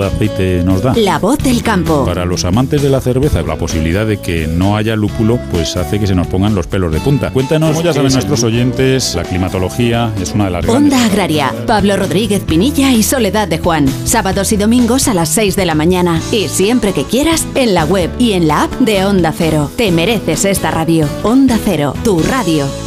de aceite nos da. La voz del campo. Para los amantes de la cerveza, la posibilidad de que no haya lúpulo, pues hace que se nos pongan los pelos de punta. Cuéntanos, como ya saben nuestros oyentes, la climatología es una de las Onda Agraria, Pablo Rodríguez Pinilla y Soledad de Juan. Sábados y domingos a las 6 de la mañana. Y siempre que quieras, en la web y en la app de Onda Cero. Te mereces esta radio. Onda Cero, tu radio.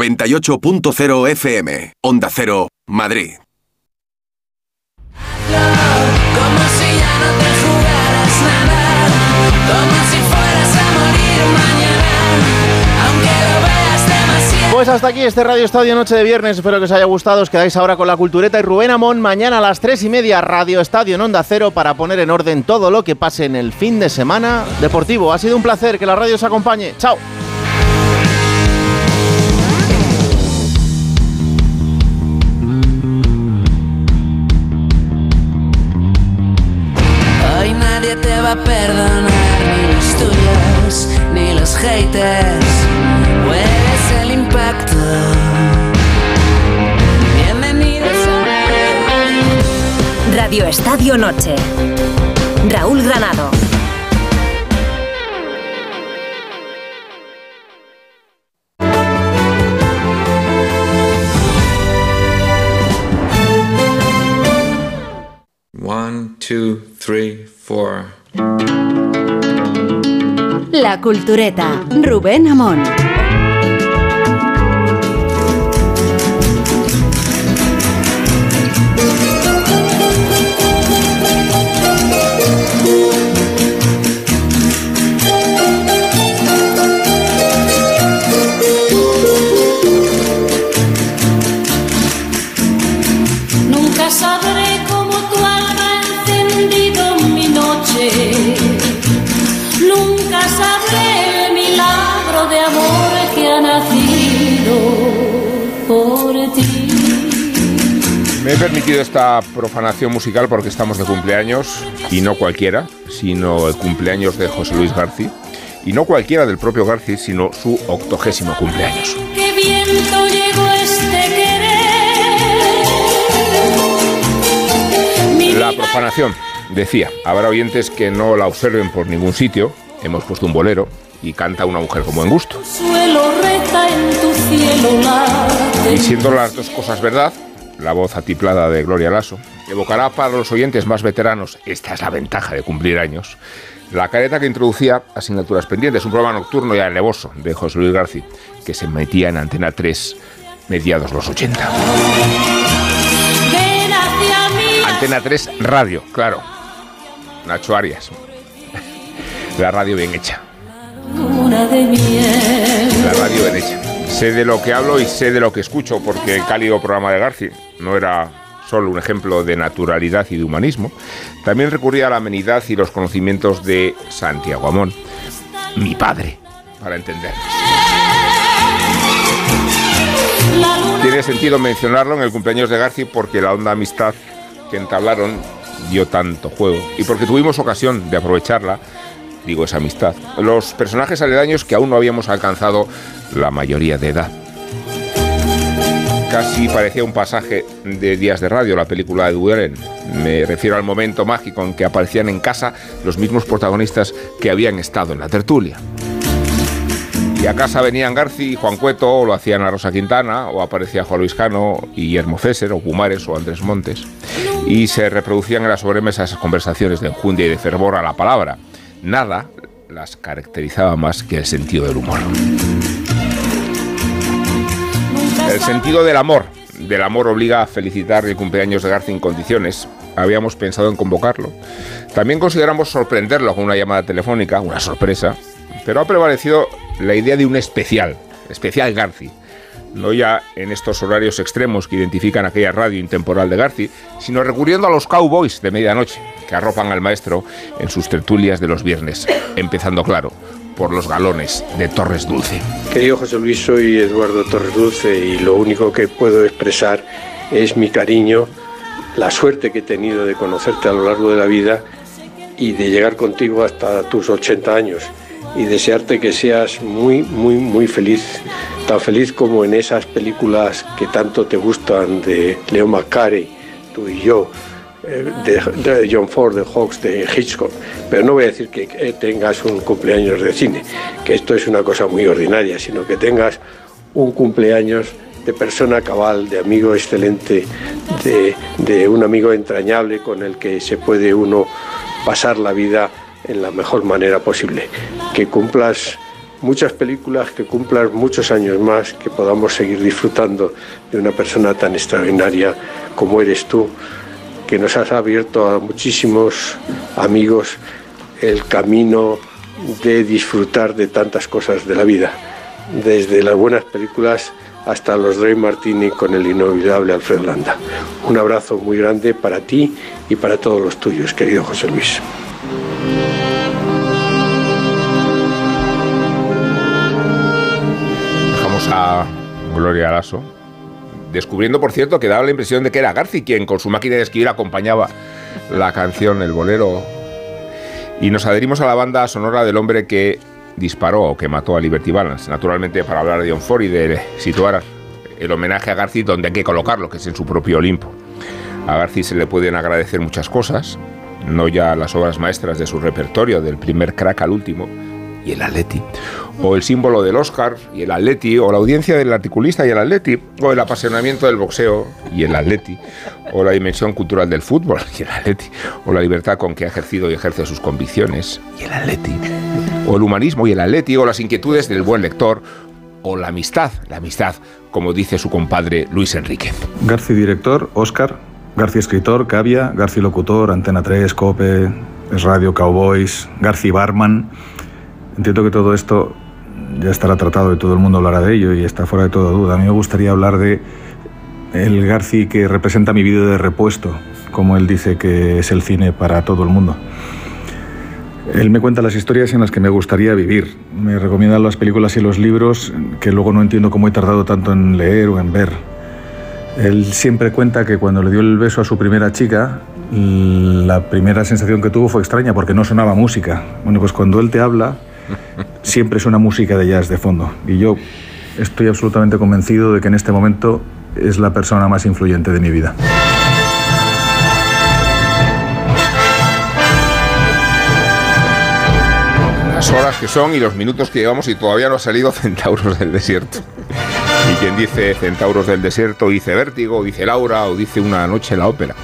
...98.0 FM... ...Onda Cero, Madrid. Como si ya no te jugaras nada, como si fueras a morir mañana, aunque lo veas demasiado. Pues hasta aquí este Radio Estadio Noche de Viernes. Espero que os haya gustado. Os quedáis ahora con la cultureta y Rubén Amón. Mañana a las 3 y media, Radio Estadio en Onda Cero para poner en orden todo lo que pase en el fin de semana deportivo. Ha sido un placer que la radio os acompañe. Chao. El impacto. Bienvenidos a. Radio Estadio Noche. Raúl Granado. One, two, three, four. La cultureta. Rubén Amón. Me he permitido esta profanación musical porque estamos de cumpleaños, y no cualquiera, sino el cumpleaños de José Luis García, y no cualquiera del propio García, sino su octogésimo cumpleaños. Qué viento llegó este querer. La profanación, decía, habrá oyentes que no la observen por ningún sitio, hemos puesto un bolero y canta una mujer con buen gusto. Y siendo las dos cosas verdad, la voz atiplada de Gloria Lasso evocará para los oyentes más veteranos, esta es la ventaja de cumplir años, la careta que introducía Asignaturas Pendientes, un programa nocturno y alevoso de José Luis García, que se metía en Antena 3 mediados los 80. Ven hacia mí. Antena 3 Radio, claro. Nacho Arias. La radio bien hecha. La radio bien hecha. Sé de lo que hablo y sé de lo que escucho, porque el cálido programa de García no era solo un ejemplo de naturalidad y de humanismo, también recurría a la amenidad y los conocimientos de Santiago Amón, mi padre, para entendernos. Tiene sentido mencionarlo en el cumpleaños de García porque la honda amistad que entablaron dio tanto juego y porque tuvimos ocasión de aprovecharla, digo esa amistad, los personajes aledaños que aún no habíamos alcanzado la mayoría de edad. Casi parecía un pasaje de Días de Radio, la película de Allen. Me refiero al momento mágico en que aparecían en casa los mismos protagonistas que habían estado en la tertulia. Y a casa venían Garci y Juan Cueto, o lo hacían a Rosa Quintana, o aparecía Juan Luis Cano y Guillermo César, o Pumares, o Andrés Montes. Y se reproducían en la sobremesa esas conversaciones de enjundia y de fervor a la palabra. Nada las caracterizaba más que el sentido del humor. El sentido del amor. Del amor obliga a felicitar el cumpleaños de García en condiciones. Habíamos pensado en convocarlo. También consideramos sorprenderlo con una llamada telefónica, una sorpresa. Pero ha prevalecido la idea de un especial, especial Garci. No ya en estos horarios extremos que identifican aquella radio intemporal de Garci, sino recurriendo a los cowboys de medianoche, que arropan al maestro en sus tertulias de los viernes, empezando, claro, por los galones de Torres Dulce. Querido José Luis, soy Eduardo Torres Dulce y lo único que puedo expresar es mi cariño, la suerte que he tenido de conocerte a lo largo de la vida y de llegar contigo hasta tus 80 años y desearte que seas muy, muy, muy feliz, tan feliz como en esas películas que tanto te gustan de Leo McCarey, tú y yo, de, de John Ford, de Hawks, de Hitchcock. Pero no voy a decir que eh, tengas un cumpleaños de cine, que esto es una cosa muy ordinaria, sino que tengas un cumpleaños de persona cabal, de amigo excelente, de, de un amigo entrañable con el que se puede uno pasar la vida en la mejor manera posible. Que cumplas muchas películas, que cumplas muchos años más, que podamos seguir disfrutando de una persona tan extraordinaria como eres tú, que nos has abierto a muchísimos amigos el camino de disfrutar de tantas cosas de la vida, desde las buenas películas hasta los Dre Martini con el inolvidable Alfred Landa. Un abrazo muy grande para ti y para todos los tuyos, querido José Luis. Dejamos a Gloria descubriendo, por cierto, que daba la impresión de que era Garci quien con su máquina de escribir acompañaba la canción, el bolero. Y nos adherimos a la banda sonora del hombre que disparó o que mató a Liberty Balance. Naturalmente, para hablar de John Ford y de situar el homenaje a Garci donde hay que colocarlo, que es en su propio Olimpo. A Garci se le pueden agradecer muchas cosas, no ya las obras maestras de su repertorio, del primer crack al último, y el Atleti, o el símbolo del Oscar y el Atleti, o la audiencia del articulista y el Atleti, o el apasionamiento del boxeo y el Atleti, o la dimensión cultural del fútbol y el Atleti, o la libertad con que ha ejercido y ejerce sus convicciones y el Atleti, o el humanismo y el Atleti, o las inquietudes del buen lector, o la amistad, la amistad, como dice su compadre Luis Enríquez. Garci director, Oscar, Garci escritor, Cavia, Garci locutor, Antena 3, Cope, Radio Cowboys, Garci barman. Entiendo que todo esto ya estará tratado y todo el mundo hablará de ello y está fuera de toda duda. A mí me gustaría hablar de el Garci que representa mi vida de repuesto, como él dice que es el cine para todo el mundo. Él me cuenta las historias en las que me gustaría vivir. Me recomienda las películas y los libros que luego no entiendo cómo he tardado tanto en leer o en ver. Él siempre cuenta que cuando le dio el beso a su primera chica, la primera sensación que tuvo fue extraña porque no sonaba música. Bueno, pues cuando él te habla, siempre suena música de jazz de fondo. Y yo estoy absolutamente convencido de que en este momento es la persona más influyente de mi vida. Las horas que son y los minutos que llevamos y todavía no ha salido Centauros del Desierto. Y quien dice Centauros del Desierto dice Vértigo, dice Laura, o dice Una noche en la ópera.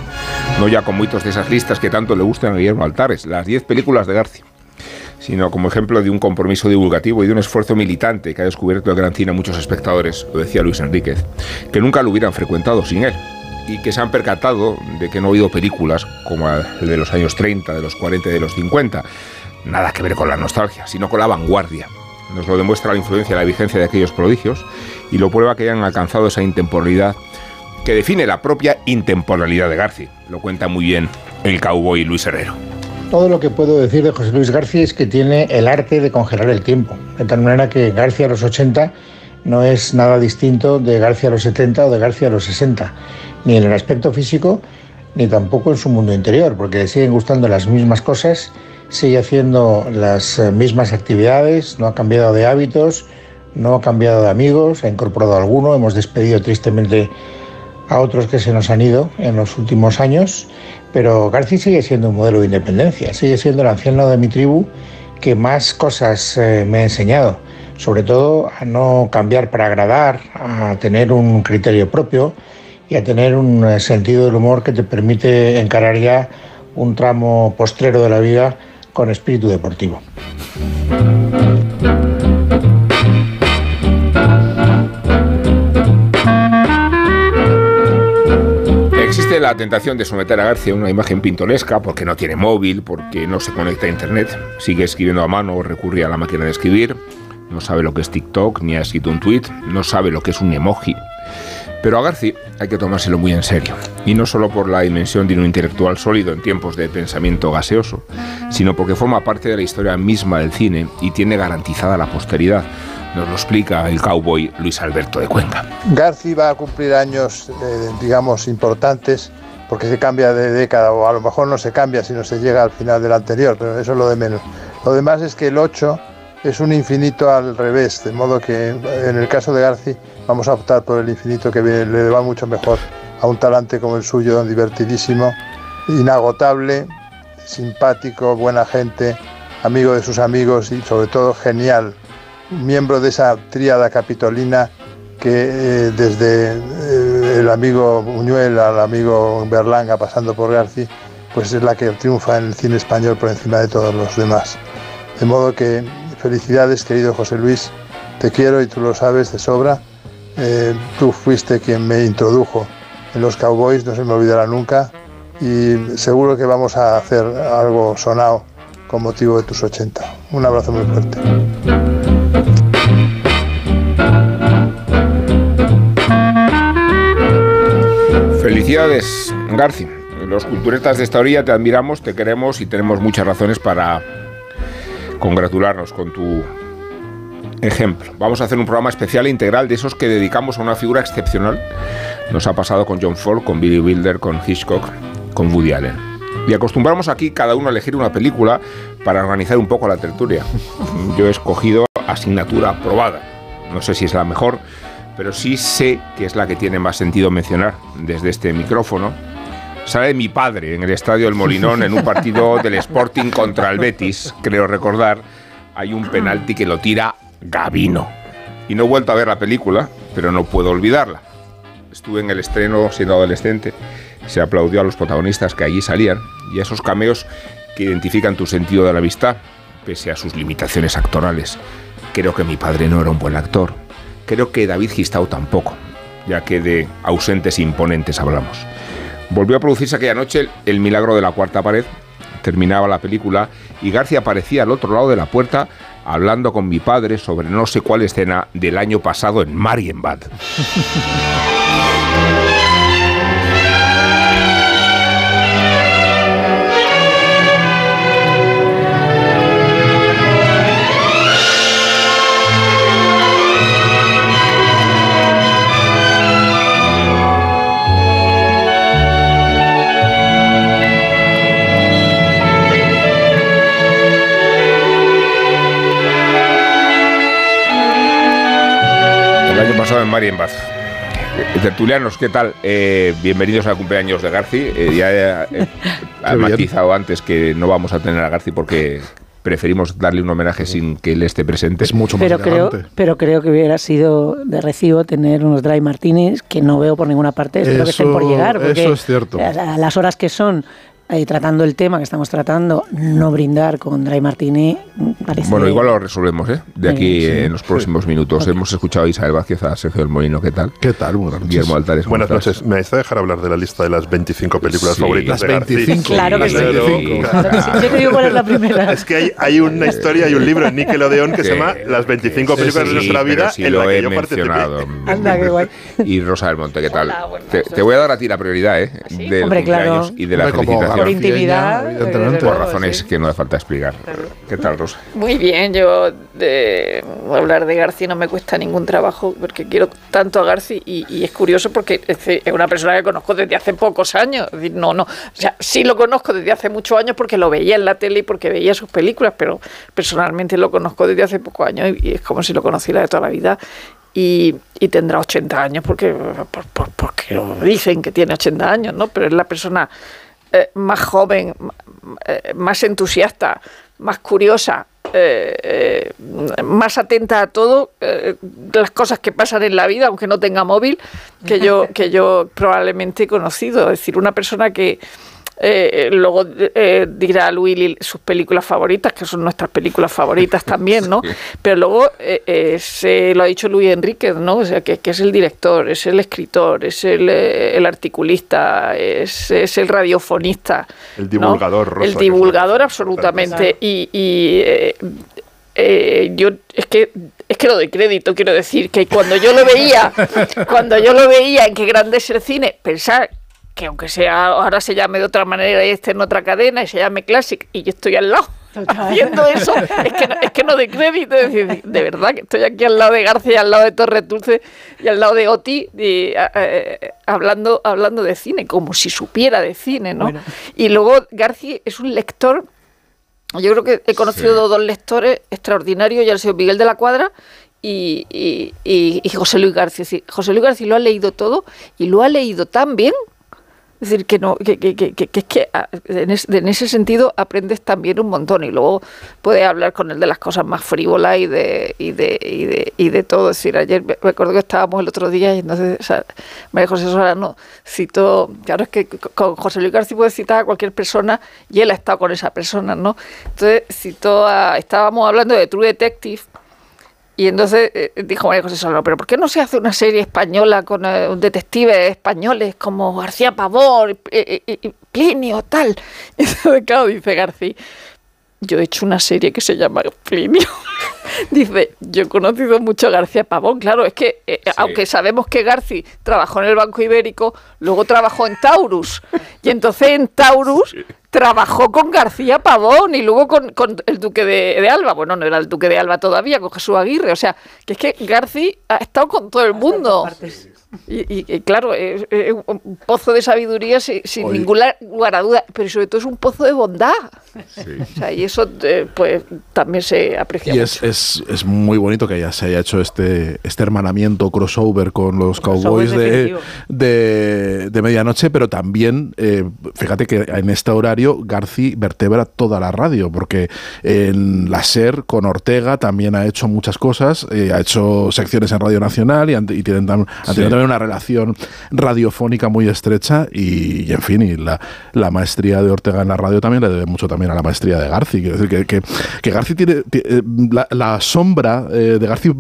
No ya con muchos de esas listas que tanto le gustan a Guillermo Altares, las 10 películas de García sino como ejemplo de un compromiso divulgativo y de un esfuerzo militante que ha descubierto el gran cine a muchos espectadores, lo decía Luis Enríquez, que nunca lo hubieran frecuentado sin él y que se han percatado de que no ha habido películas como el de los años 30, de los 40 y de los 50, nada que ver con la nostalgia, sino con la vanguardia. Nos lo demuestra la influencia y la vigencia de aquellos prodigios y lo prueba que hayan alcanzado esa intemporalidad que define la propia intemporalidad de García. Lo cuenta muy bien el cowboy Luis Herrero. Todo lo que puedo decir de José Luis García es que tiene el arte de congelar el tiempo, de tal manera que García a los 80 no es nada distinto de García a los 70 o de García a los 60, ni en el aspecto físico, ni tampoco en su mundo interior, porque le siguen gustando las mismas cosas, sigue haciendo las eh, mismas actividades, no ha cambiado de hábitos, no ha cambiado de amigos, ha incorporado alguno, hemos despedido tristemente a otros que se nos han ido en los últimos años, pero García sigue siendo un modelo de independencia, sigue siendo el anciano de mi tribu que más cosas eh, me ha enseñado, sobre todo a no cambiar para agradar, a tener un criterio propio y a tener un eh, sentido del humor que te permite encarar ya un tramo postrero de la vida con espíritu deportivo. La tentación de someter a García a una imagen pintoresca porque no tiene móvil, porque no se conecta a internet, sigue escribiendo a mano o recurre a la máquina de escribir, no sabe lo que es TikTok, ni ha escrito un tweet, no sabe lo que es un emoji. Pero a García hay que tomárselo muy en serio, y no solo por la dimensión de un intelectual sólido en tiempos de pensamiento gaseoso, sino porque forma parte de la historia misma del cine y tiene garantizada la posteridad. Nos lo explica el cowboy Luis Alberto de Cuenca. Garci va a cumplir años, eh, digamos, importantes porque se cambia de década, o a lo mejor no se cambia si no se llega al final del anterior, pero eso es lo de menos. Lo demás es que el 8 es un infinito al revés, de modo que en el caso de Garci vamos a optar por el infinito que le va mucho mejor a un talante como el suyo, divertidísimo, inagotable, simpático, buena gente, amigo de sus amigos y sobre todo genial, miembro de esa tríada capitolina que eh, desde eh, el amigo Buñuel al amigo Berlanga pasando por Garci, pues es la que triunfa en el cine español por encima de todos los demás. De modo que felicidades querido José Luis, te quiero y tú lo sabes de sobra. Eh, tú fuiste quien me introdujo en los Cowboys, no se me olvidará nunca y seguro que vamos a hacer algo sonado con motivo de tus 80. Un abrazo muy fuerte. Felicidades, Garci. Los culturetas de esta orilla te admiramos, te queremos y tenemos muchas razones para congratularnos con tu ejemplo. Vamos a hacer un programa especial e integral de esos que dedicamos a una figura excepcional. Nos ha pasado con John Ford, con Billy Wilder, con Hitchcock, con Woody Allen. Y acostumbramos aquí cada uno a elegir una película para organizar un poco la tertulia. Yo he escogido asignatura aprobada. No sé si es la mejor, pero sí sé que es la que tiene más sentido mencionar desde este micrófono. Sale mi padre en el estadio del Molinón en un partido del Sporting contra el Betis, creo recordar. Hay un penalti que lo tira Gavino. Y no he vuelto a ver la película, pero no puedo olvidarla. Estuve en el estreno siendo adolescente. Se aplaudió a los protagonistas que allí salían y a esos cameos que identifican tu sentido de la vista, pese a sus limitaciones actorales. Creo que mi padre no era un buen actor. Creo que David Gistau tampoco, ya que de ausentes imponentes hablamos. Volvió a producirse aquella noche el, milagro de la cuarta pared. Terminaba la película y García aparecía al otro lado de la puerta hablando con mi padre sobre no sé cuál escena del año pasado en Marienbad. El año pasado en Marienbad. Eh, Tertulianos, ¿qué tal? Eh, bienvenidos al cumpleaños de Garci. Eh, ya he, he- he bien. matizado antes que no vamos a tener a Garci porque preferimos darle un homenaje sin que él esté presente. Es mucho Pero creo, pero creo que hubiera sido de recibo tener unos dry martinis que no veo por ninguna parte. Espero que estén por Eso- llegar. Porque eso es cierto. A, las horas que son, eh, tratando el tema que estamos tratando, no brindar con dry martini parece... Bueno, igual lo resolvemos, ¿eh? De aquí Sí, sí. eh, en los próximos minutos. Hemos escuchado a Isabel Vázquez, a Sergio del Molino, ¿qué tal? ¿Qué tal? Buenas noches. Guillermo Altares. ¿cómo Buenas estás? noches. ¿Me vais a dejar hablar de la lista de las 25 películas Sí. favoritas Las de García? 25. Claro que sí. Claro, Claro que sí. claro. Yo te digo cuál es la primera. Es que hay, hay una historia, hay un libro en Nickelodeon que se llama Las 25 Sí, películas sí, de nuestra vida sí en lo la que he yo participé. mencionado. Anda, qué guay. Y Rosa del Monte, ¿qué tal? te, te voy a dar a ti la prioridad, ¿eh? Del Hombre, claro. y de la felicitación. Por intimidad, Por razones que no hace falta explicar. ¿Qué tal, Rosa? Muy bien, yo hablar de García no me cuesta ningún trabajo porque quiero tanto a García y, es curioso porque es una persona que conozco desde hace pocos años. No, no, o sea, sí lo conozco desde hace muchos años porque lo veía en la tele y porque veía sus películas, pero personalmente lo conozco desde hace pocos años y, es como si lo conociera de toda la vida. Y, tendrá 80 años porque, por- por- porque lo dicen que tiene 80 años, ¿no? Pero es la persona eh, más joven, eh, más entusiasta, más curiosa, eh, eh, más atenta a todo, eh, las cosas que pasan en la vida, aunque no tenga móvil, que yo, que yo probablemente he conocido. Es decir, una persona que eh, luego eh, dirá Willy sus películas favoritas, que son nuestras películas favoritas también, ¿no? Pero luego eh, eh, se lo ha dicho Luis Enríquez, ¿no? O sea, que, que es el director, es el escritor, es el, el articulista, es, es el radiofonista. El ¿no? divulgador, Rosa, El divulgador, absolutamente. Y, y, eh, yo es que es que lo doy crédito, quiero decir que cuando yo lo veía, cuando yo lo veía en qué grande es el cine, pensar que aunque sea ahora se llame de otra manera y esté en otra cadena y se llame Classic y yo estoy al lado haciendo eso, es que, no, es que no de crédito, es decir, de verdad que estoy aquí al lado de García, al lado de Torres Dulce y al lado de Oti y, eh, eh, hablando, hablando de cine, como si supiera de cine, ¿no? Y luego García es un lector yo creo que he conocido dos lectores extraordinarios, ya el señor Miguel de la Cuadra y, y- y- José Luis García. José Luis García lo ha leído todo y lo ha leído tan bien. Es decir, que no, que, que, que, que- que es que ah, en, es- en ese sentido aprendes también un montón y luego puedes hablar con él de las cosas más frívolas y de, y de, y de, y de todo. Es decir, ayer me acuerdo que estábamos el otro día y entonces o sea, María José Solano citó, claro es que con José Luis García puede citar a cualquier persona y él ha estado con esa persona, ¿no? Entonces citó a, estábamos hablando de True Detective y entonces eh, dijo María José Solano, pero ¿por qué no se hace una serie española con eh, detectives españoles como García Pavón, eh, eh, Plinio, tal? Y entonces, claro, dice García, yo he hecho una serie que se llama Plinio. Dice, yo he conocido mucho a García Pavón, claro, es que eh, aunque sabemos que García trabajó en el Banco Ibérico, luego trabajó en Taurus. Y entonces en Taurus trabajó con García Pavón y luego con, con el Duque de, de Alba. Bueno, no era el Duque de Alba todavía, con Jesús Aguirre. O sea, que es que García ha estado con todo el mundo. Y, y- y claro, es, es un pozo de sabiduría sin, sin ningún lugar a duda, pero sobre todo es un pozo de bondad. O sea, y eso eh, pues también se aprecia Y mucho. es, es, es muy bonito que ya se haya hecho este, este hermanamiento crossover con los Cowboys de, de medianoche, pero también, eh, fíjate que en este horario Garci vertebra toda la radio, porque en la SER con Ortega también ha hecho muchas cosas, eh, ha hecho secciones en Radio Nacional y, han- y tienen tam- han Sí. tenido también una relación radiofónica muy estrecha y, y, en fin, y la, la maestría de Ortega en la radio también le debe mucho también a la maestría de Garci. Quiero decir que, que, que Garci tiene, ti- eh, la, la sombra eh, de Garci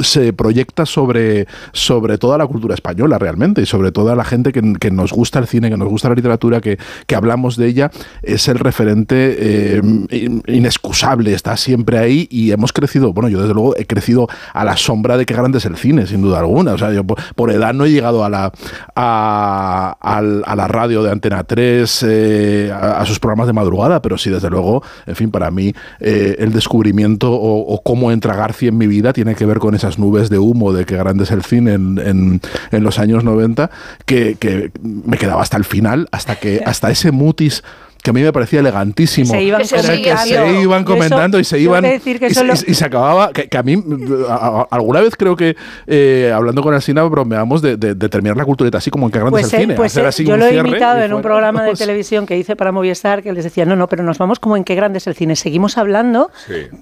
se proyecta sobre, sobre toda la cultura española realmente y sobre toda la gente que, nos gusta el cine, que nos gusta la literatura, que, que hablamos de ella, es el referente eh, in- inexcusable, está siempre ahí y hemos crecido, bueno, yo desde luego he crecido a la sombra de qué grande es el cine, sin duda alguna, o sea, yo por, edad no he llegado a la, a, la radio de Antena 3, eh, a, sus programas de madrugada, pero sí, desde luego, en fin, para mí eh, el descubrimiento o, cómo entra García en mi vida tiene que ver con esas nubes de humo de que grande es el cine en, en- en los años 90, que, que me quedaba hasta el final, hasta que hasta ese mutis que a mí me parecía elegantísimo. Se iban que se- que comentando. se iban Eso, comentando y se iban. que decir que y, eso se- lo- y se acababa. Que, que a mí, a- a- alguna vez creo que eh, hablando con Alsina bromeamos de, de- de terminar la cultureta así como en que grande Pues, es el eh, cine. pues, hacer eh, así yo un lo he y en un programa de televisión que hice para Movistar que les decía, no, no, pero nos vamos como en qué grande es el cine. Seguimos hablando,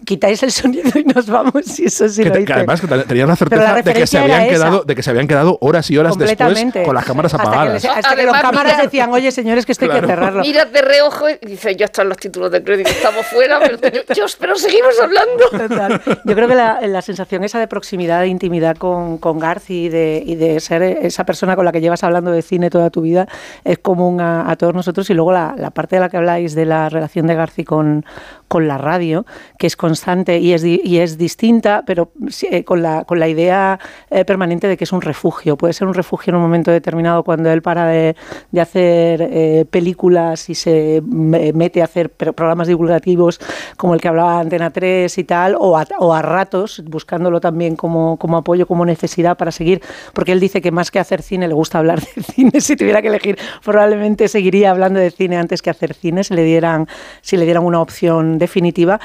quitáis el sonido y nos vamos. Y eso sí que, lo te- hice. que además que te- tenías la Pero la certeza de que se habían quedado de que se habían quedado horas y horas después con las cámaras Hasta que apagadas. les- hasta que los cámaras mira- decían, oye, señores, que esto hay que cerrarlo. Miras de reojo y dices, ya están los títulos de crédito, estamos fuera, pero, Dios, pero seguimos hablando. Yo creo que la, sensación esa de proximidad, de intimidad con, con Garci y de, ser esa persona con la que llevas hablando de cine toda tu vida es común a, a todos nosotros. Y luego la, la parte de la que habláis de la relación de Garci con, con la radio, que es constante y es, y es distinta, pero eh, con, la, con la idea eh, permanente de que es un refugio. Puede ser un refugio en un momento determinado cuando él para de, de hacer eh, películas y se me- mete a hacer pro- programas divulgativos como el que hablaba Antena 3 y tal, o a, o a ratos, buscándolo también como, como apoyo, como necesidad para seguir, porque él dice que más que hacer cine le gusta hablar de cine, si tuviera que elegir probablemente seguiría hablando de cine antes que hacer cine, si le dieran, si le dieran una opción definitiva.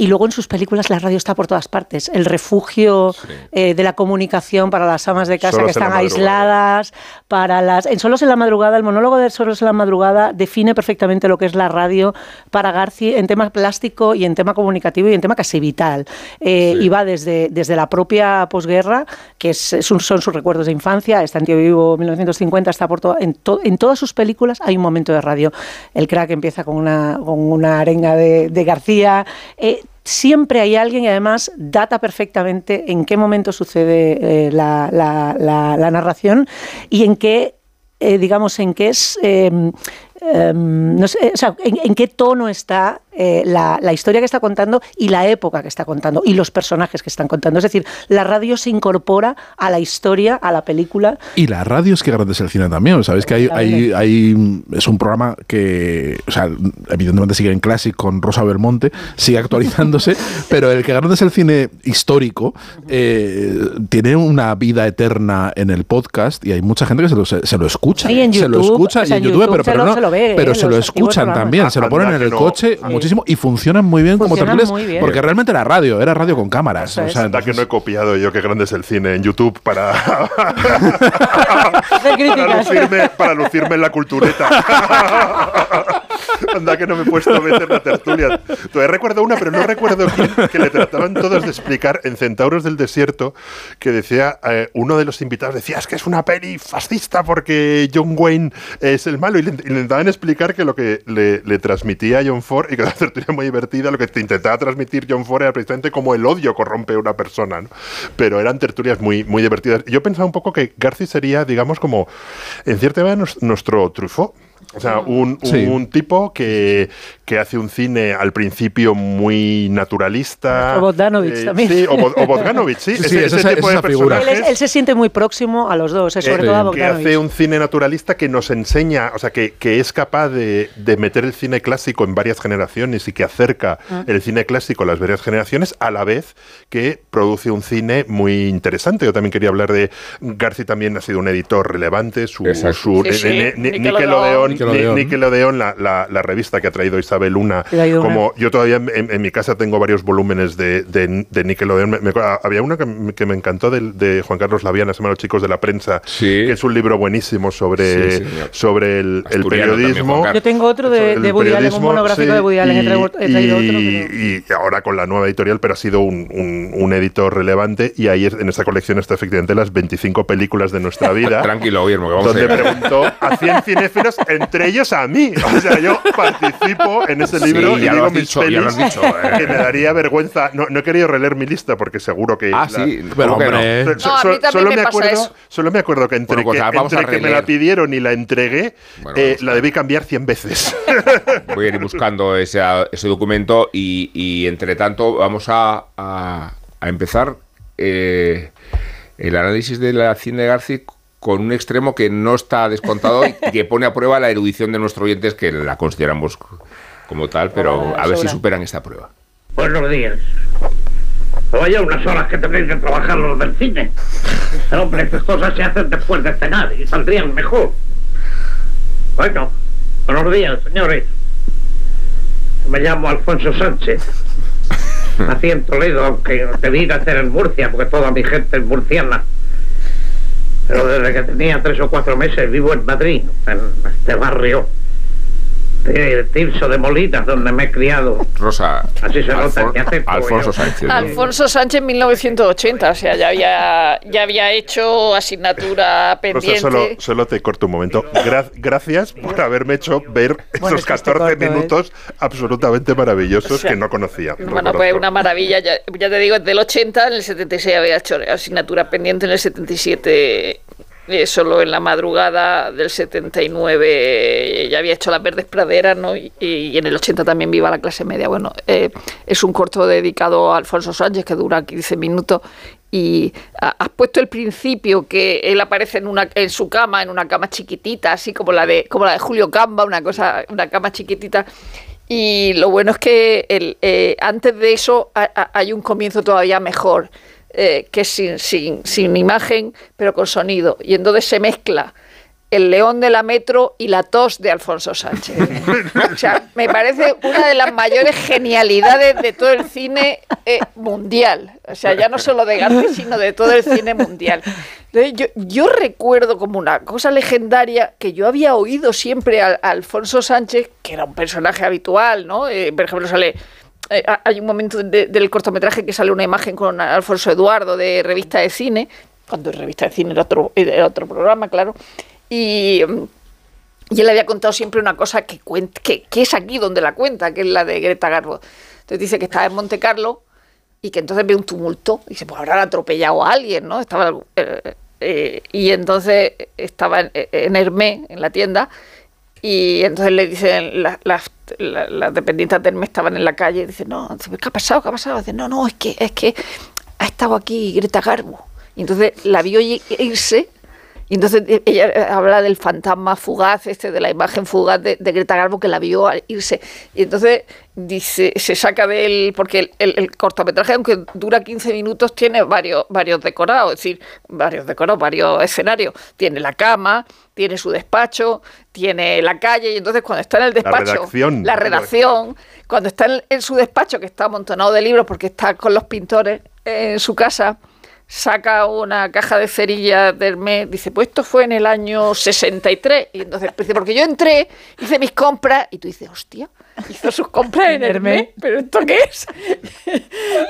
Y luego en sus películas la radio está por todas partes. El refugio eh, de la comunicación para las amas de casa Solos que están aisladas, para las en Solos en la madrugada, el monólogo de Solos en la madrugada define perfectamente lo que es la radio para Garci en tema plástico y en tema comunicativo y en tema casi vital. Eh, Y va desde, desde la propia posguerra, que es, es un- son sus recuerdos de infancia, está en Tío Vivo 1950, está por to- en, to- en todas sus películas hay un momento de radio. El crack empieza con una, con una arenga de, de García. Eh, Siempre hay alguien y además data perfectamente en qué momento sucede eh, la, la- narración y en qué, eh, digamos, en qué es em, sé, o sea, en qué tono está eh, la, la historia que está contando y la época que está contando y los personajes que están contando. Es decir, la radio se incorpora a la historia, a la película. Y la radio es que grande es el cine también. Sabéis que hay, hay, hay- es un programa que, o sea, evidentemente sigue en Classic con Rosa Belmonte, sigue actualizándose, pero el que grande es el cine histórico eh, tiene una vida eterna en el podcast y hay mucha gente que se lo, se, se lo escucha. Y en se lo YouTube, escucha o sea, y en YouTube, YouTube pero, se pero lo- no, se lo ve, pero eh, se lo escuchan también, se lo ponen Anda en el no. coche Sí. Muchísimo y funcionan muy bien como Funcionan tertulias muy bien. porque realmente era radio, era radio con cámaras. Eso o es. sea, Anda que no he copiado yo qué grande es el cine en YouTube para, para, lucirme, para lucirme en la cultureta. Anda que no me he puesto a meter la tertulia. Todavía recuerdo una, pero no recuerdo quién, que le trataban todos de explicar en Centauros del Desierto, que decía, eh, uno de los invitados decía, es que es una peli fascista porque John Wayne es el malo. Y le, intentaban explicar que lo que le, transmitía John Ford, y que la tertulia muy divertida, lo que te intentaba transmitir John Ford era precisamente como el odio corrompe a una persona. ¿no? Pero eran tertulias muy, muy divertidas. Yo pensaba un poco que Garci sería, digamos, como, en cierta manera, nuestro Truffaut. O sea, un, Sí. un tipo que, que hace un cine al principio muy naturalista. O Bogdanovich Eh, también. Sí, o, o Bogdanovich, sí. Sí, sí, es esa- tipo de esa figura. Él, es- él se siente muy próximo a los dos, eh, sobre eh, todo a que Bogdanovich. hace un cine naturalista que nos enseña, o sea, que, que es capaz de, de meter el cine clásico en varias generaciones y que acerca Ah. el cine clásico a las varias generaciones, a la vez que produce un cine muy interesante. Yo también quería hablar de Garci, también ha sido un editor relevante, su, Exacto. su Sí, sí, ni- ni- Nickelodeon. Nickelodeon, Nickelodeon. Ni- Nickelodeon, la, la- la revista que ha traído Isabel Luna, como una. yo todavía en, en mi casa tengo varios volúmenes de, de, de Nickelodeon. Me- me- había una que, me- que me encantó de, de Juan Carlos Laviana, se llama Los chicos de la prensa, Sí. que es un libro buenísimo sobre, Sí, sobre el, el Asturiano también, periodismo. Yo tengo otro de, de Woody Allen, un periodismo, monográfico sí, de Woody Allen. He traído, he traído otro. y- pero- y ahora con la nueva editorial, pero ha sido un, un- un editor relevante y ahí es- en esta colección está efectivamente las 25 películas de nuestra vida. Tranquilo, Guillermo, que vamos a donde llegar. preguntó a 100 cinéfilos, entre ellos a mí. O sea, yo participo en ese Sí, libro y ya lo digo has mis dicho, ya lo has pelis dicho, eh. que me daría vergüenza. No, no he querido releer mi lista porque seguro que... Ah, la- sí, Pero, ¿cómo que no? hombre, So- No, a so- mí también solo me acuerdo, eso. solo me acuerdo que entre, Bueno, pues que, entre que me la pidieron y la entregué, Bueno, eh, la debí cambiar 100 veces. Voy a ir buscando ese, ese documento y, y, entre tanto vamos a, a- a empezar eh, el análisis de la cine de Garci con un extremo que no está descontado y que pone a prueba la erudición de nuestros oyentes que la consideramos como tal, pero a ver si superan esta prueba. Buenos días. Vaya unas horas que tenéis que trabajar los del cine. Hombre, estas cosas se hacen después de cenar y saldrían mejor. Bueno, buenos días, señores. Me llamo Alfonso Sánchez. Nací en Toledo, aunque debí nacer en Murcia, porque toda mi gente es murciana. Pero desde que tenía tres o cuatro meses vivo en Madrid, en este barrio de Tirso de Molinas, donde me he criado. Rosa, Así se nota Alfon- que hace Alfonso. Sánchez. Alfonso Sánchez 1980, o sea, ya había, ya había hecho asignatura Rosa, pendiente. solo, solo te corto un momento. Gra- gracias por haberme hecho ver Bueno, esos es que este 14 corto, ¿eh? minutos absolutamente maravillosos O sea, que no conocía. Bueno, pues una maravilla. Ya, ya te digo, del 80, en el 76 había hecho asignatura pendiente, en el 77 eh, solo en la madrugada del 79 ya había hecho las verdes praderas, ¿no? Y, en el 80 también viva la clase media. Bueno, eh, es un corto dedicado a Alfonso Sánchez que dura 15 minutos y ha- has puesto el principio que él aparece en una en su cama, en una cama chiquitita, así como la de como la de Julio Camba, una cosa, una cama chiquitita. Y lo bueno es que el, eh, antes de eso ha- ha- hay un comienzo todavía mejor, eh, que es sin, sin, sin imagen, pero con sonido. Y entonces se mezcla el león de la metro y la tos de Alfonso Sánchez. O sea, me parece una de las mayores genialidades de todo el cine eh, mundial. O sea, ya no solo de García, sino de todo el cine mundial. Yo, yo recuerdo como una cosa legendaria que yo había oído siempre a, a Alfonso Sánchez, que era un personaje habitual, ¿no? Eh, por ejemplo, sale eh, ha- hay un momento de- del cortometraje que sale una imagen con Alfonso Eduardo de revista de cine, cuando revista de cine era otro, era otro programa, claro, y, y él había contado siempre una cosa que, que, que es aquí donde la cuenta, que es la de Greta Garbo. Entonces dice que estaba en Monte Carlo y que entonces ve un tumulto y se pues habrán atropellado a alguien, ¿no? Estaba eh, eh, y entonces estaba en, en Hermé, en la tienda, Y entonces le dicen, la- las, la- las dependientes del mes estaban en la calle y dicen, no, ¿qué ha pasado? ¿Qué ha pasado? Dice, no, no, es que, es que ha estado aquí Greta Garbo. Y entonces la vio irse y entonces eh, ella eh, habla del fantasma fugaz, este, de la imagen fugaz de, de Greta Garbo que la vio al irse. Y entonces dice, se saca del. Porque el, el- el cortometraje, aunque dura 15 minutos, tiene varios, varios decorados, es decir, varios decorados, varios escenarios. Tiene la cama, tiene su despacho, tiene la calle. Y entonces cuando está en el despacho, redacción. la redacción, cuando está en, en su despacho, que está amontonado de libros porque está con los pintores en su casa saca una caja de cerillas del mes, dice, pues esto fue en el año 63. Y entonces, dice, porque yo entré, hice mis compras, y tú dices, hostia, hizo sus compras en Hermé, pero ¿esto qué es?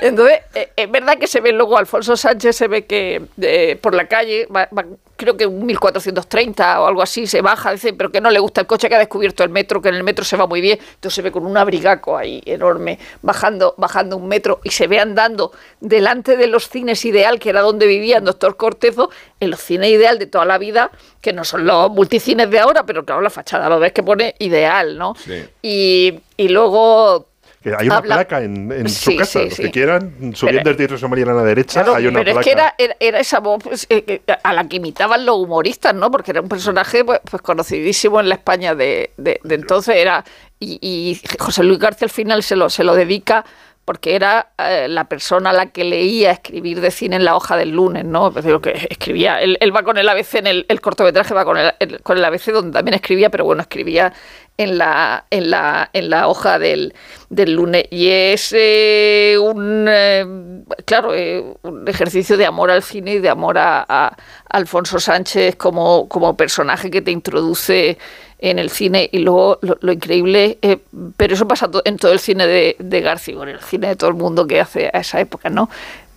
entonces, eh, es verdad que se ve luego Alfonso Sánchez, se ve que eh, por la calle, va- va- creo que un 1430 o algo así, se baja, dice, pero que no le gusta el coche, que ha descubierto el metro, que en el metro se va muy bien, entonces se ve con un abrigaco ahí enorme, bajando, bajando un metro, y se ve andando delante de los cines ideal, que era donde vivía el doctor Cortezo, en los cines ideal de toda la vida, que no son los multicines de ahora, pero claro, la fachada lo ves que pone ideal, ¿no? Y, y luego... Que hay una habla- placa en, en Sí, su casa. sí, los sí. que quieran, subiendo Pero- el Teatro Mariana a la derecha, Claro, hay una pero placa. es que era, era, era esa voz pues, eh, que- a la que imitaban los humoristas, ¿no? Porque era un personaje pues, pues conocidísimo en la España de, de- de entonces. Era y, y José Luis García al final se lo, se lo dedica porque era eh, la persona a la que leía escribir de cine en la hoja del lunes, ¿no? Es decir, lo que escribía. Él, va con el ABC en el, el cortometraje, va con el, el- con el ABC donde también escribía, pero bueno, escribía en la, en la, en la hoja del, del lunes. Y es eh, un, eh, claro, eh, un ejercicio de amor al cine y de amor a, a Alfonso Sánchez como, como personaje que te introduce en el cine y luego lo, lo increíble, eh, pero eso pasa en todo el cine de, de García, en el cine de todo el mundo que hace a esa época, ¿no?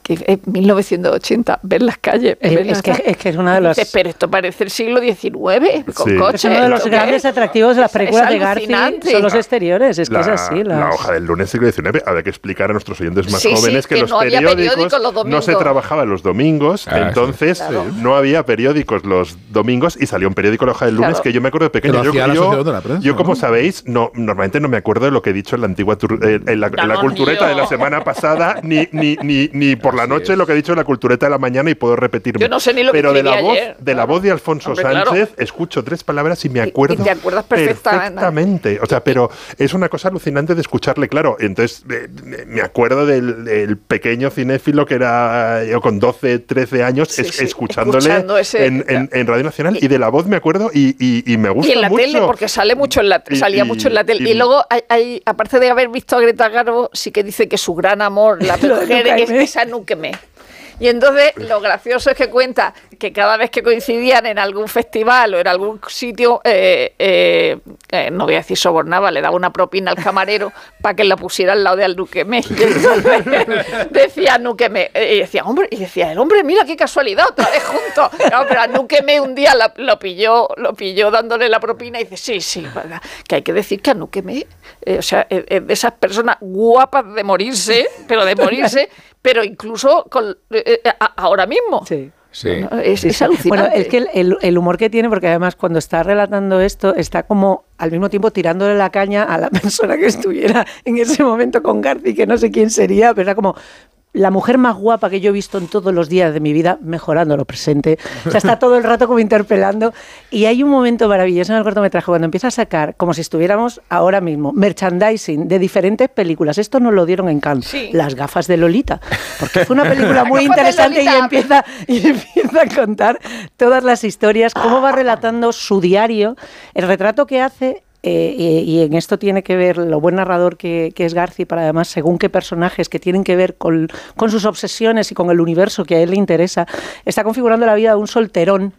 Que es 1980, ver las calles. Es- ver es que- es que es una de las- Dices, pero esto parece el siglo XIX, con Sí. coches. Es uno de los ¿esto qué grandes es? atractivos de las películas de García son los exteriores, es que es así. la hoja del lunes siglo XIX. Habrá que explicar a nuestros oyentes más Sí, sí, jóvenes que, que los no había periódicos, los no se domingos. trabajaba los domingos, Ah, entonces sí. Claro. no había periódicos los domingos y salió un periódico la hoja del lunes Claro. que yo me acuerdo de pequeño. Yo, hacía la yo- Asociación de la Prensa, yo, como ¿no? sabéis, no, normalmente no me acuerdo de lo que he dicho en la antigua tur- eh, en la, en la cultureta de la semana pasada, ni, ni, ni, ni por la noche lo que he dicho en la cultureta de la mañana y puedo repetirme. Yo no sé ni lo que Pero de la voz, ayer, de la voz de Alfonso Hombre, claro. Sánchez escucho tres palabras y me acuerdo te acuerdas perfectamente. perfectamente. O sea, pero es una cosa alucinante de escucharle, claro. Entonces, eh, me acuerdo del, del pequeño cinéfilo que era yo con 12, 13 años, Sí, es- sí, escuchándole escuchando ese- en, en- en Radio Nacional. Y de la voz me acuerdo y, y- y me gusta Y en la mucho. tele, porque sale mucho en la, Y- salía y- mucho en la tele. Y, y- luego, hay, hay- aparte de haber visto a Greta Garbo, sí que dice que su gran amor, la mujer, es esa Núqueme. Y entonces lo gracioso es que cuenta que cada vez que coincidían en algún festival o en algún sitio, eh, eh, eh, no voy a decir sobornaba, le daba una propina al camarero para que la pusiera al lado de al Núqueme. Y entonces decía Núqueme, eh, y decía, hombre, y decía, el hombre, mira qué casualidad, otra vez juntos. No, pero a un día la- lo pilló, lo pilló dándole la propina y dice, sí, sí, que hay que decir que a eh, o sea, es, es de esas personas guapas de morirse, pero de morirse, pero incluso con, eh, eh, a- ahora mismo. Sí. Sí. No, Es, Sí, es alucinante. Bueno, es que el, el- el humor que tiene, porque además cuando está relatando esto, está como al mismo tiempo tirándole la caña a la persona que estuviera en ese momento con Garci, que no sé quién sería, pero era como la mujer más guapa que yo he visto en todos los días de mi vida, mejorando lo presente. O sea, está todo el rato como interpelando. Y hay un momento maravilloso en el cortometraje cuando empieza a sacar, como si estuviéramos ahora mismo, merchandising de diferentes películas. Esto nos lo dieron en Cannes. Sí. Las gafas de Lolita. Porque fue una película muy interesante y empieza, y empieza a contar todas las historias, cómo va relatando su diario, el retrato que hace. Eh, y, y en esto tiene que ver lo buen narrador que, que es Garci, para además, según qué personajes que tienen que ver con, con sus obsesiones y con el universo que a él le interesa, está configurando la vida de un solterón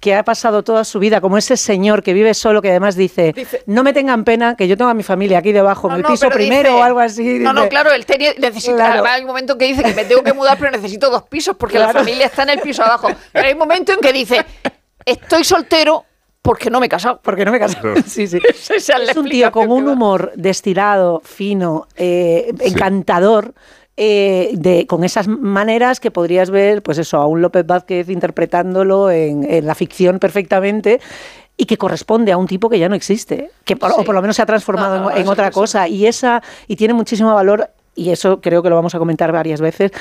que ha pasado toda su vida como ese señor que vive solo, que además dice, no me tengan pena, que yo tengo a mi familia aquí debajo, en el No, piso primero dice- o algo así. No, no, claro, él tenía, necesita, Claro. además hay un momento que dice que me tengo que mudar, pero necesito dos pisos porque la familia está en el piso abajo. Pero hay un momento en que dice, estoy soltero porque no me he casado. Porque no me he casado. Sí, sí. Es un tío con un humor destilado, fino, eh, encantador. eh, de, con esas maneras que podrías ver, pues eso, a un López Vázquez interpretándolo en, en la ficción perfectamente. y que corresponde a un tipo que ya no existe, que por- o por lo menos se ha transformado No, no, en, en otra cosa y esa y tiene muchísimo valor y eso creo que lo vamos a comentar varias veces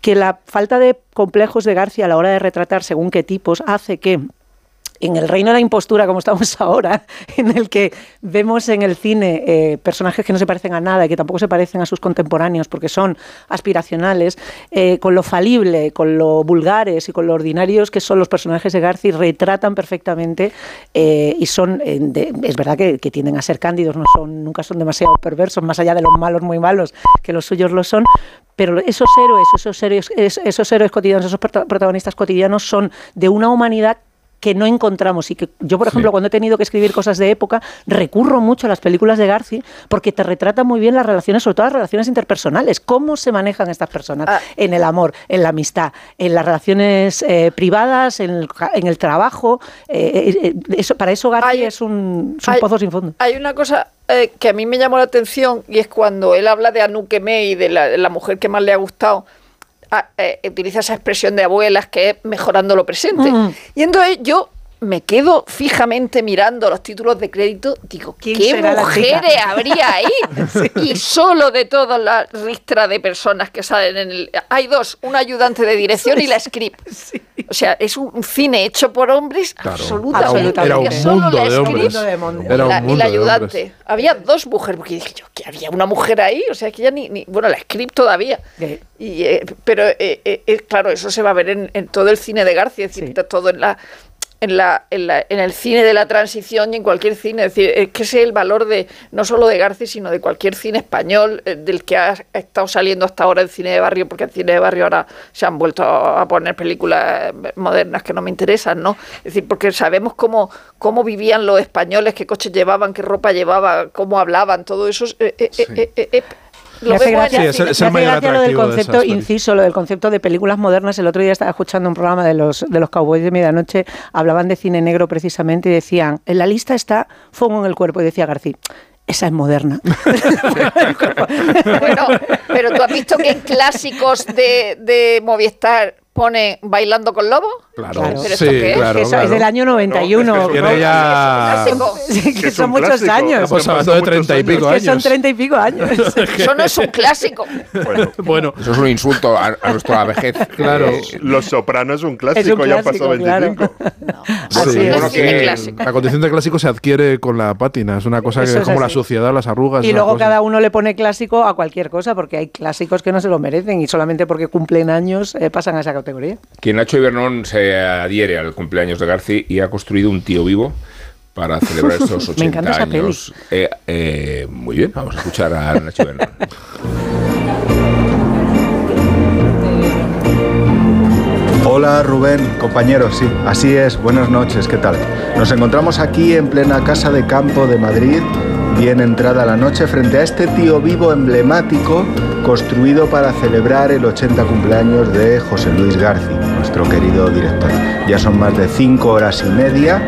que la falta de complejos de García a la hora de retratar según qué tipos hace que en el reino de la impostura, como estamos ahora, en el que vemos en el cine eh, personajes que no se parecen a nada y que tampoco se parecen a sus contemporáneos porque son aspiracionales, eh, con lo falible, con lo vulgares y con lo ordinarios que son los personajes de Garci, retratan perfectamente eh, y son, de- es verdad que, que tienden a ser cándidos, no son, nunca son demasiado perversos, más allá de los malos muy malos, que los suyos lo son, pero esos héroes, esos héroes, es- esos héroes cotidianos, esos prota- protagonistas cotidianos son de una humanidad que no encontramos y que yo, por ejemplo, cuando he tenido que escribir cosas de época, recurro mucho a las películas de Garci porque te retratan muy bien las relaciones, sobre todo las relaciones interpersonales, cómo se manejan estas personas en el amor, en la amistad, en las relaciones eh, privadas, en el, ca- en el trabajo. eh, eh, eso, para eso Garci es un, es un hay- pozo sin fondo. Hay una cosa eh, que a mí me llamó la atención y es cuando él habla de Anuque Me y de la, de la mujer que más le ha gustado. Eh, utiliza esa expresión de abuelas que es mejorando lo presente. Mm. Y entonces yo me quedo fijamente mirando los títulos de crédito, digo, ¿qué mujeres habría ahí? Y solo de toda la ristra de personas que salen en el... Hay dos, un ayudante de dirección y la script. O sea, es un cine hecho por hombres absolutamente. Era un Solo mundo la de script hombres. y Era un la, y ayudante. Había dos mujeres, porque dije yo, que había una mujer ahí, o sea, que ya ni, ni- bueno, la script todavía. Y, eh, pero, eh, eh, claro, eso se va a ver en, en todo el cine de García, es decir, todo en la... En, la, en, la- en el cine de la transición y en cualquier cine. Es decir, es que ese es el valor de no solo de García, sino de cualquier cine español eh, del que ha estado saliendo hasta ahora el cine de barrio, porque el cine de barrio ahora se han vuelto a poner películas eh, modernas que no me interesan, ¿no? Es decir, porque sabemos cómo, cómo vivían los españoles, qué coches llevaban, qué ropa llevaban, cómo hablaban, todo eso. es- eh, eh, eh, eh, eh, eh, lo en gracia, Sí, es el- cine. es el me hace mayor gracia lo del de concepto, inciso, lo del concepto de películas modernas. El otro día estaba escuchando un programa de los, de los Cowboys de Medianoche, hablaban de cine negro precisamente y decían, en la lista está Fuego en el cuerpo, y decía García. Esa es moderna. Bueno, pero tú has visto que en clásicos de, de Movistar pone Bailando con Lobo. Claro, Claro. ¿Pero esto sí, qué es? claro, Eso claro. es del año 91. Tiene ya... Clásico. Sí, que es son muchos años. Estamos hablando de treinta y pico que son años. treinta y pico años. Eso no es un clásico. Bueno, Eso es un insulto a, a nuestra vejez. Claro. Eh, Los Sopranos es un clásico, Es un ya han pasado clásico, claro. 25. Así sí, es. bueno, que- clásico. la condición de clásico se adquiere con la pátina. Es una cosa que Eso es es como la así. suciedad, las arrugas. Y luego cada uno le pone clásico a cualquier cosa, porque hay clásicos que no se lo merecen y solamente porque cumplen años eh, pasan a esa categoría. Que Nacho Ibernón se adhiere al cumpleaños de Garci y ha construido un tío vivo para celebrar estos 80 Me encanta esa peli. años. Eh, eh, muy bien, vamos a escuchar a Nacho Ibernón. Hola Rubén, compañeros, sí, así es, buenas noches, ¿qué tal? Nos encontramos aquí en plena casa de campo de Madrid, bien entrada la noche, frente a este tío vivo emblemático construido para celebrar el 80 cumpleaños de José Luis Garci, nuestro querido director. Ya son más de cinco horas y media,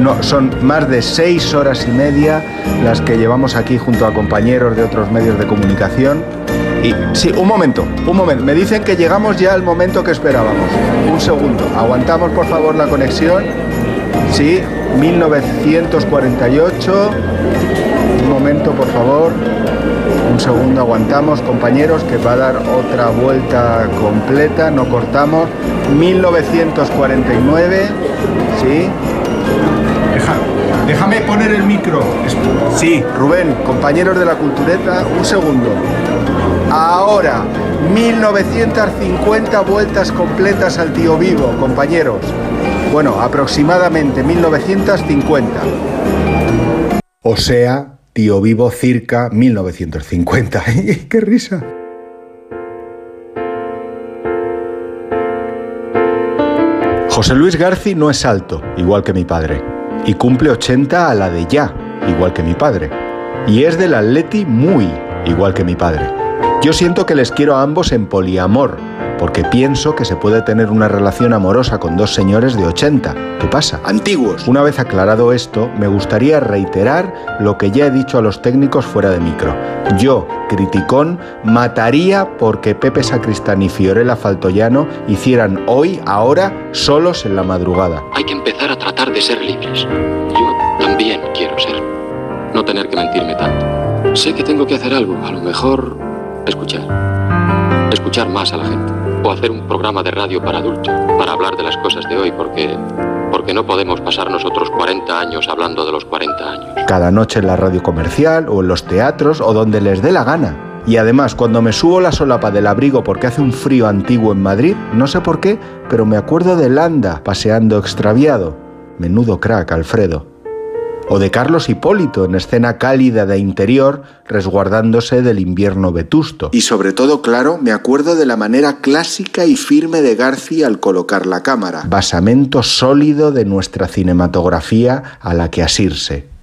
no, son más de seis horas y media las que llevamos aquí junto a compañeros de otros medios de comunicación. Y sí, un momento, un momento. Me dicen que llegamos ya al momento que esperábamos. Un segundo. Aguantamos por favor la conexión. Sí, 1948. Un momento, por favor. Un segundo, aguantamos, compañeros, que va a dar otra vuelta completa. No cortamos. 1949. Sí. déjame poner el micro. Sí, Rubén, compañeros de la cultureta, un segundo. Ahora, 1950 vueltas completas al tío vivo, compañeros. Bueno, aproximadamente 1950. O sea, tío vivo circa 1950. ¡Qué risa! José Luis Garci no es alto, igual que mi padre, y cumple 80 a la de ya, igual que mi padre. Y es del Atleti muy, igual que mi padre. Yo siento que les quiero a ambos en poliamor, porque pienso que se puede tener una relación amorosa con dos señores de 80. ¿Qué pasa? Antiguos. Una vez aclarado esto, me gustaría reiterar lo que ya he dicho a los técnicos fuera de micro. Yo, criticón, mataría porque Pepe Sacristán y Fiorella Faltoyano hicieran hoy, ahora, solos en la madrugada. Hay que empezar a tratar de ser libres. Yo también quiero ser. No tener que mentirme tanto. Sé que tengo que hacer algo, a lo mejor escuchar. Escuchar más a la gente. O hacer un programa de radio para adultos, para hablar de las cosas de hoy, porque, porque no podemos pasar nosotros 40 años hablando de los 40 años. Cada noche en la radio comercial o en los teatros o donde les dé la gana. Y además, cuando me subo la solapa del abrigo porque hace un frío antiguo en Madrid, no sé por qué, pero me acuerdo de Landa paseando extraviado. Menudo crack, Alfredo. O de Carlos Hipólito en escena cálida de interior, resguardándose del invierno vetusto. Y sobre todo, claro, me acuerdo de la manera clásica y firme de García al colocar la cámara. Basamento sólido de nuestra cinematografía a la que asirse.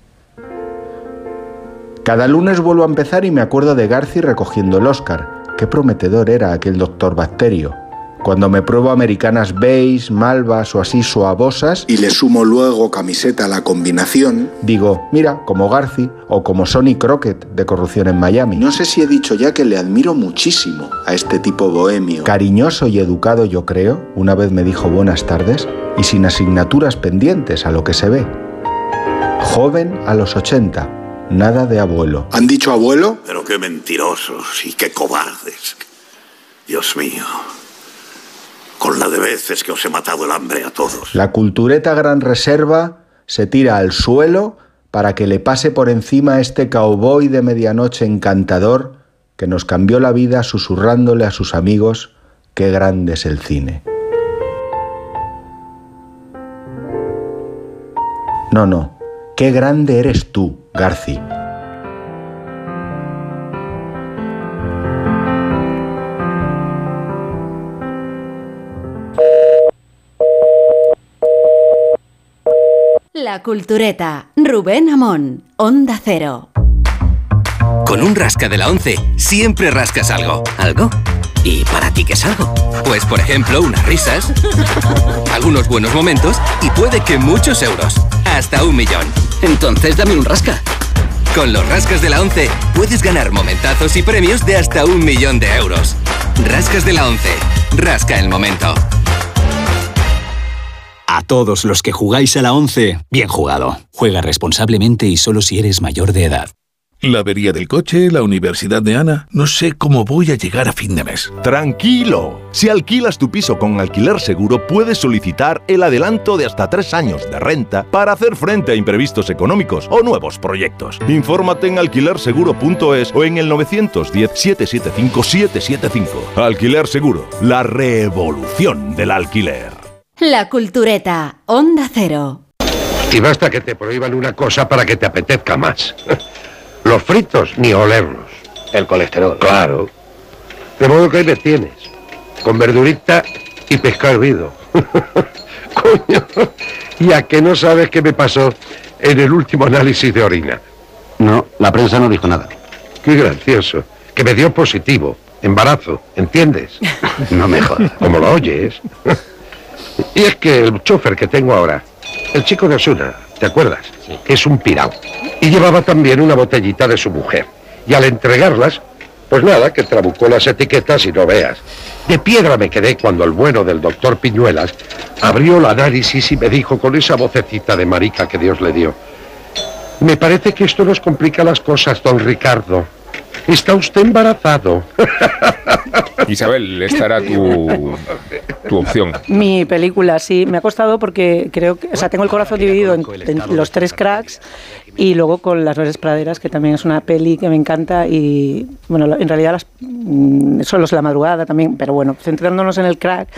Cada lunes vuelvo a empezar y me acuerdo de Garci recogiendo el Oscar. Qué prometedor era aquel doctor Bacterio. Cuando me pruebo americanas beige, malvas o así suavosas y le sumo luego camiseta a la combinación, digo, mira, como Garci o como Sonny Crockett de Corrupción en Miami. No sé si he dicho ya que le admiro muchísimo a este tipo bohemio. Cariñoso y educado yo creo, una vez me dijo buenas tardes y sin asignaturas pendientes a lo que se ve. Joven a los 80, nada de abuelo. ¿Han dicho abuelo? Pero qué mentirosos y qué cobardes. Dios mío. Con la de veces que os he matado el hambre a todos. La cultureta Gran Reserva se tira al suelo para que le pase por encima este cowboy de medianoche encantador que nos cambió la vida susurrándole a sus amigos qué grande es el cine. No, no, qué grande eres tú, Garci. La Cultureta, Rubén Amón, Onda Cero. Con un rasca de la 11 siempre rascas algo. ¿Algo? ¿Y para ti qué es algo? Pues por ejemplo, unas risas, algunos buenos momentos y puede que muchos euros. Hasta un millón. Entonces dame un rasca. Con los rascas de la 11 puedes ganar momentazos y premios de hasta un millón de euros. Rascas de la 11. Rasca el momento. A todos los que jugáis a la 11, bien jugado. Juega responsablemente y solo si eres mayor de edad. La avería del coche, la universidad de Ana. No sé cómo voy a llegar a fin de mes. Tranquilo. Si alquilas tu piso con alquiler seguro, puedes solicitar el adelanto de hasta tres años de renta para hacer frente a imprevistos económicos o nuevos proyectos. Infórmate en alquilerseguro.es o en el 910-775-775. Alquiler Seguro, la revolución del alquiler. La Cultureta, Onda Cero. Y basta que te prohíban una cosa para que te apetezca más. Los fritos, ni olerlos. El colesterol. Claro. De modo que ahí me tienes. Con verdurita y pescado hervido. Coño. ¿Y a que no sabes qué me pasó en el último análisis de orina? No, la prensa no dijo nada. Qué gracioso. Que me dio positivo. Embarazo. ¿Entiendes? No me jodas. Como lo oyes. Y es que el chofer que tengo ahora, el chico de Osuna, ¿te acuerdas? Es un pirao. Y llevaba también una botellita de su mujer. Y al entregarlas, pues nada, que trabucó las etiquetas y no veas. De piedra me quedé cuando el bueno del doctor Piñuelas abrió el análisis y me dijo con esa vocecita de marica que Dios le dio. Me parece que esto nos complica las cosas, don Ricardo. Está usted embarazado. Isabel, esta era tu, tu opción. Mi película, sí, me ha costado porque creo que, o sea, tengo el corazón dividido en, en los tres cracks y luego con Las Nueves Praderas, que también es una peli que me encanta y, bueno, en realidad las, mm, solo es la madrugada también, pero bueno, centrándonos en el crack.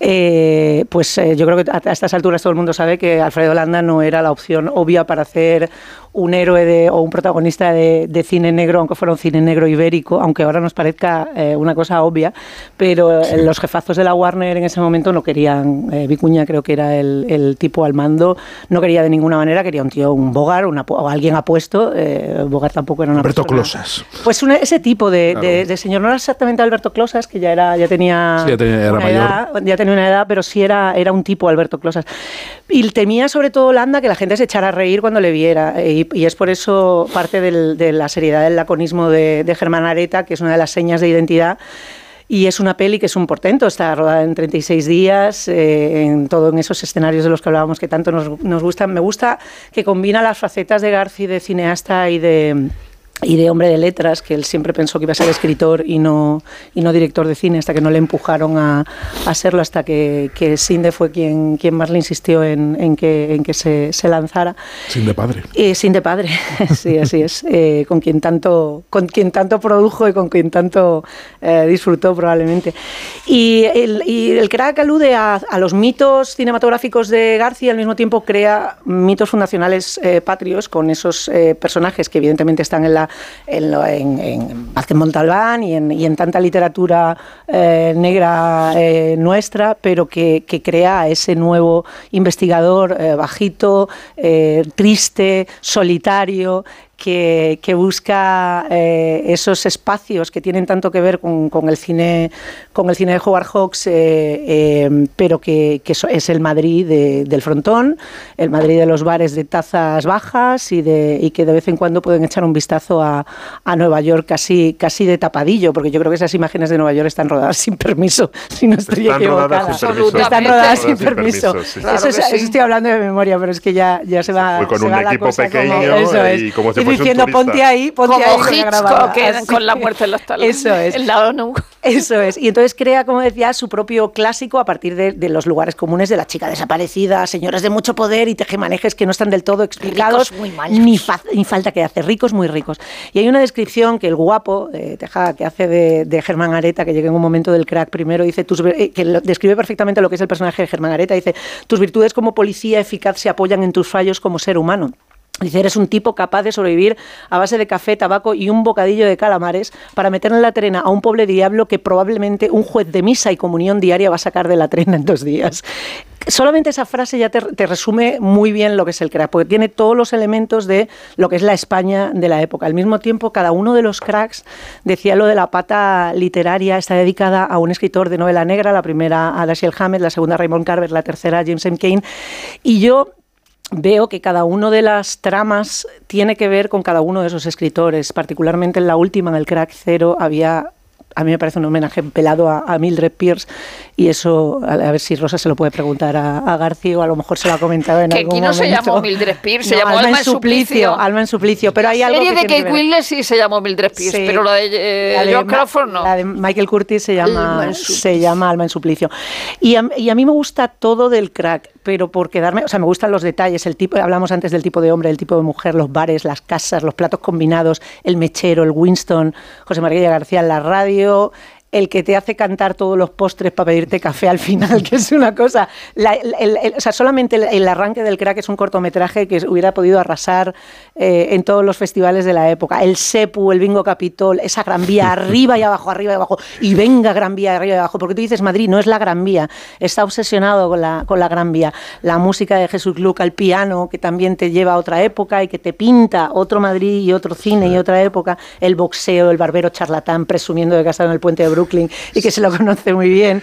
Eh, pues eh, yo creo que a, estas alturas todo el mundo sabe que Alfredo Landa no era la opción obvia para hacer un héroe de, o un protagonista de, de cine negro, aunque fuera un cine negro ibérico, aunque ahora nos parezca eh, una cosa obvia, pero los jefazos de la Warner en ese momento no querían, Vicuña creo que era el, el tipo al mando, no quería de ninguna manera, quería un tío, un Bogart, una, o alguien apuesto, Bogart tampoco era una Alberto persona- Closas. Pues una- ese tipo de, Claro. de- de señor, no era exactamente Alberto Closas, que ya era, ya tenía, Sí, ya tenía- era una mayor. edad, ya tenía una edad, pero sí era, era un tipo Alberto Closas. Y temía sobre todo Landa que la gente se echara a reír cuando le viera. Y, es por eso parte de la seriedad del laconismo de, de Germán Areta, que es una de las señas de identidad. Y es una peli que es un portento, está rodada en 36 días, eh, en todo en esos escenarios de los que hablábamos que tanto nos, nos gustan. Me gusta que combina las facetas de Garci de cineasta y de y de hombre de letras, que él siempre pensó que iba a ser escritor y no, y no director de cine, hasta que no le empujaron a, a serlo, hasta que, que Sinde fue quien, quien más le insistió en, en que, en que se, se lanzara. Sin de padre. Eh, sin de padre, sí, así es. Eh, con quien tanto, con quien tanto produjo y con quien tanto eh, disfrutó probablemente. Y el, y el crack alude a, a los mitos cinematográficos de García y al mismo tiempo crea mitos fundacionales eh, patrios con esos eh, personajes que evidentemente están en la en, lo- en, en Montalbán y en, y en tanta literatura eh, negra eh, nuestra, pero que, que crea ese nuevo investigador eh, bajito, triste, solitario, que, que busca eh, esos espacios que tienen tanto que ver con, con el cine con el cine de Howard Hawks, eh, eh, pero que, que es el Madrid de- del frontón, el Madrid de los bares de tazas bajas y, de, y que de vez en cuando pueden echar un vistazo a, a Nueva York casi, casi de tapadillo, porque yo creo que esas imágenes de Nueva York están rodadas sin permiso, si no estoy Están rodadas equivocada. sin permiso. Están rodadas sin permiso. permiso, sí. Eso, Claro es- que sí. eso estoy hablando de memoria, pero es que ya, ya se va. fue con se un va equipo pequeño como, eso es. y como Y un diciendo, turista. ponte ahí, ponte Como ahí. Hitchcock, grabar". que Así. con la muerte en los talones. Eso es. En la ONU. Eso es. Y entonces crea, como decía, su propio clásico a partir de, de los lugares comunes de la chica desaparecida, señoras de mucho poder y tejemanejes que no están del todo explicados. muy malos. ni, fa- ni falta que hace, ricos muy ricos. Y hay una descripción que el guapo, de Tejada, que hace de, de Germán Areta, que llega en un momento del crack primero, dice, tus, eh, que lo- describe perfectamente lo que es el personaje de Germán Areta, dice, tus virtudes como policía eficaz se apoyan en tus fallos como ser humano. Dice, eres un tipo capaz de sobrevivir a base de café, tabaco y un bocadillo de calamares para meter en la trena a un pobre diablo que probablemente un juez de misa y comunión diaria va a sacar de la trena en dos días. Solamente esa frase ya te, te resume muy bien lo que es el crack, porque tiene todos los elementos de lo que es la España de la época. Al mismo tiempo, cada uno de los cracks decía lo de la pata literaria, está dedicada a un escritor de novela negra, la primera a Dashiell Hammett, la segunda a Raymond Carver, la tercera a James M. Cain. Y yo veo que cada una de las tramas tiene que ver con cada uno de esos escritores. Particularmente en la última, en el Crack Cero, había, a mí me parece un homenaje pelado a, a Mildred Pierce y eso, a, a ver si Rosa se lo puede preguntar a, a García o a lo mejor se lo ha comentado en Que algún aquí no se momento. llamó Mildred Pierce, se llamó Alma en suplicio, Alma en suplicio, pero hay La algo serie que de tiene Kate que. Winslet sí se llamó Mildred Pierce, Sí. pero la de, eh, La de Ma- Crawford no. La de Michael Curtis se llama, en se llama Alma en suplicio. Y a, y a mí me gusta todo del crack, pero por quedarme, o sea, me gustan los detalles, el tipo, hablamos antes del tipo de hombre, el tipo de mujer, los bares, las casas, los platos combinados, el mechero, el Winston, José María García en la radio, el que te hace cantar todos los postres para pedirte café al final, que es una cosa. La- el- el- el- o sea, solamente el, el arranque del crack es un cortometraje que hubiera podido arrasar eh, en todos los festivales de la época. El Sepu, el Bingo Capitol, esa Gran Vía, arriba y abajo, arriba y abajo, y venga Gran Vía, arriba y abajo, porque tú dices Madrid, no es la Gran Vía, está obsesionado con la, con la Gran Vía. La música de Jesús Luca al piano, que también te lleva a otra época y que te pinta otro Madrid y otro cine y otra época. El boxeo, el barbero charlatán presumiendo de casado en el puente de Brooklyn y que se lo conoce muy bien.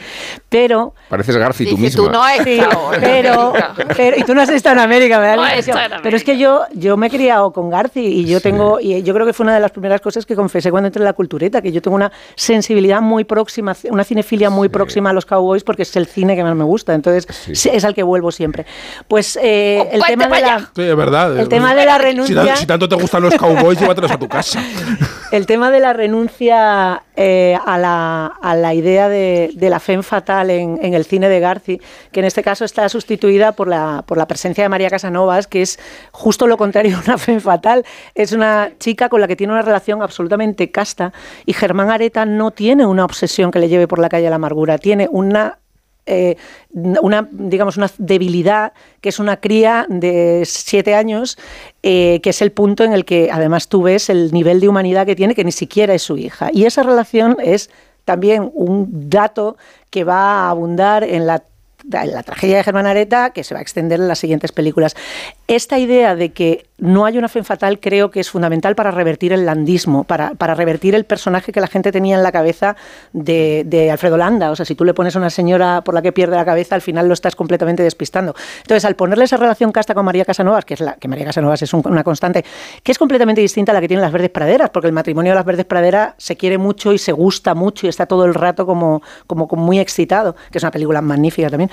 Pero Pareces Garci tú tú no has Sí, pero, pero- y tú no has estado en América, me da la impresión. Pero es que yo, yo me he criado con Garci y yo tengo, y yo creo que fue una de las primeras cosas que confesé cuando entré en la cultureta, que yo tengo una sensibilidad muy próxima, una cinefilia muy próxima a los cowboys porque es el cine que más me gusta, entonces sí, es al que vuelvo siempre. Pues eh, el tema de la, Sí, es verdad. El tema de la Si, renuncia- tan- si tanto te gustan los cowboys, llévatelos a tu casa. El tema de la renuncia eh, a, la, a la idea de, de la femme fatal en, el cine de Garci, que en este caso está sustituida por la, por la presencia de María Casanovas, que es justo lo contrario a una femme fatal. Es una chica con la que tiene una relación absolutamente casta y Germán Areta no tiene una obsesión que le lleve por la calle a la amargura, tiene una eh, una, digamos, una debilidad que es una cría de siete años, eh, que es el punto en el que además tú ves el nivel de humanidad que tiene, que ni siquiera es su hija. Y esa relación es también un dato que va a abundar en la la tragedia de Germán Areta, que se va a extender en las siguientes películas. Esta idea de que no hay una fe fatal creo que es fundamental para revertir el landismo, para, para revertir el personaje que la gente tenía en la cabeza de, Alfredo Landa. O sea, si tú le pones a una señora por la que pierde la cabeza, al final lo estás completamente despistando. Entonces, al ponerle esa relación casta con María Casanovas, que es la que María Casanovas es un, una constante, que es completamente distinta a la que tienen las Verdes Praderas, porque el matrimonio de las Verdes Praderas se quiere mucho y se gusta mucho y está todo el rato como, como, como muy excitado, que es una película magnífica también.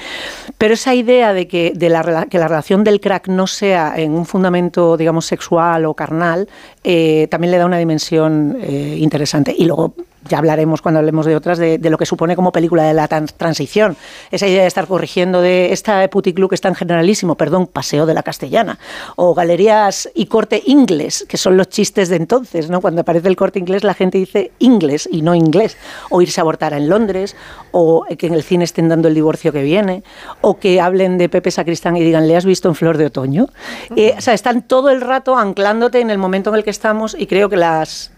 Pero esa idea de que, de la, que la relación del crack no sea en un fundamento, digamos, sexual o carnal, eh, también le da una dimensión eh, interesante. Y luego ya hablaremos cuando hablemos de otras, de, lo que supone como película de la transición. Esa idea de estar corrigiendo de esta puticlub que es tan generalísimo, perdón, Paseo de la Castellana, o Galerías y Corte Inglés, que son los chistes de entonces, ¿no? Cuando aparece el corte inglés la gente dice inglés y no inglés, o irse a abortar en Londres, o que en el cine estén dando el divorcio que viene, o que hablen de Pepe Sacristán y digan, ¿le has visto en Flor de Otoño? Eh, o sea, están todo el rato anclándote en el momento en el que estamos y creo que las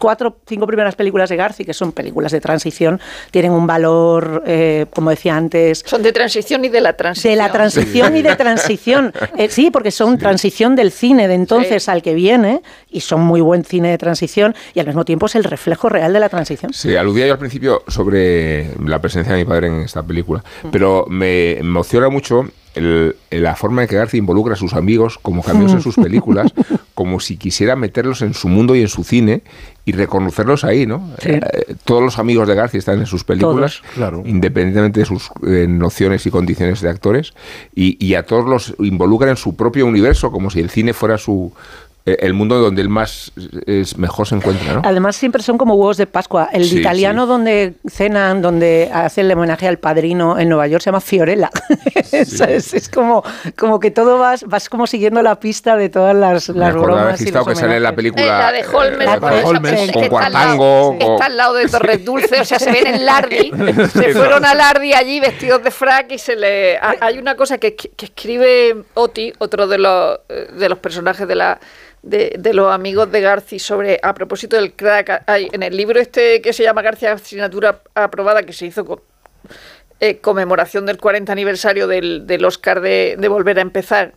cuatro, cinco primeras películas de Garci, que son películas de transición, tienen un valor, eh, como decía antes. Son de transición y de la transición. De la transición y de transición. Eh, sí, porque son transición del cine de entonces al que viene, y son muy buen cine de transición, y al mismo tiempo es el reflejo real de la transición. Sí, aludía yo al principio sobre la presencia de mi padre en esta película, pero me emociona mucho la forma en que García involucra a sus amigos como cambios en sus películas, como si quisiera meterlos en su mundo y en su cine y reconocerlos ahí, ¿no? Eh, todos los amigos de García están en sus películas, independientemente de sus eh, nociones y condiciones de actores, y, y, a todos los involucra en su propio universo, como si el cine fuera su, el mundo donde él más es mejor se encuentra, ¿no? Además siempre son como huevos de Pascua. El italiano donde cenan, donde hacen el homenaje al padrino en Nueva York se llama Fiorella. es, como, como que todo vas, vas como siguiendo la pista de todas las, las bromas. Y que sale en la película. Eh, la de Holmes, la de Holmes con Cuartango. Está al lado de Torres Dulce, o sea, se ven en Lardi. se fueron a Lardi allí vestidos de frac y se le. Hay una cosa que, que escribe Oti, otro de los, eh, de los personajes de la de, los amigos de Garci sobre, a propósito del crack, hay, en el libro este que se llama García Asignatura Aprobada, que se hizo con eh, conmemoración del 40 aniversario del, del Oscar de, de Volver a Empezar,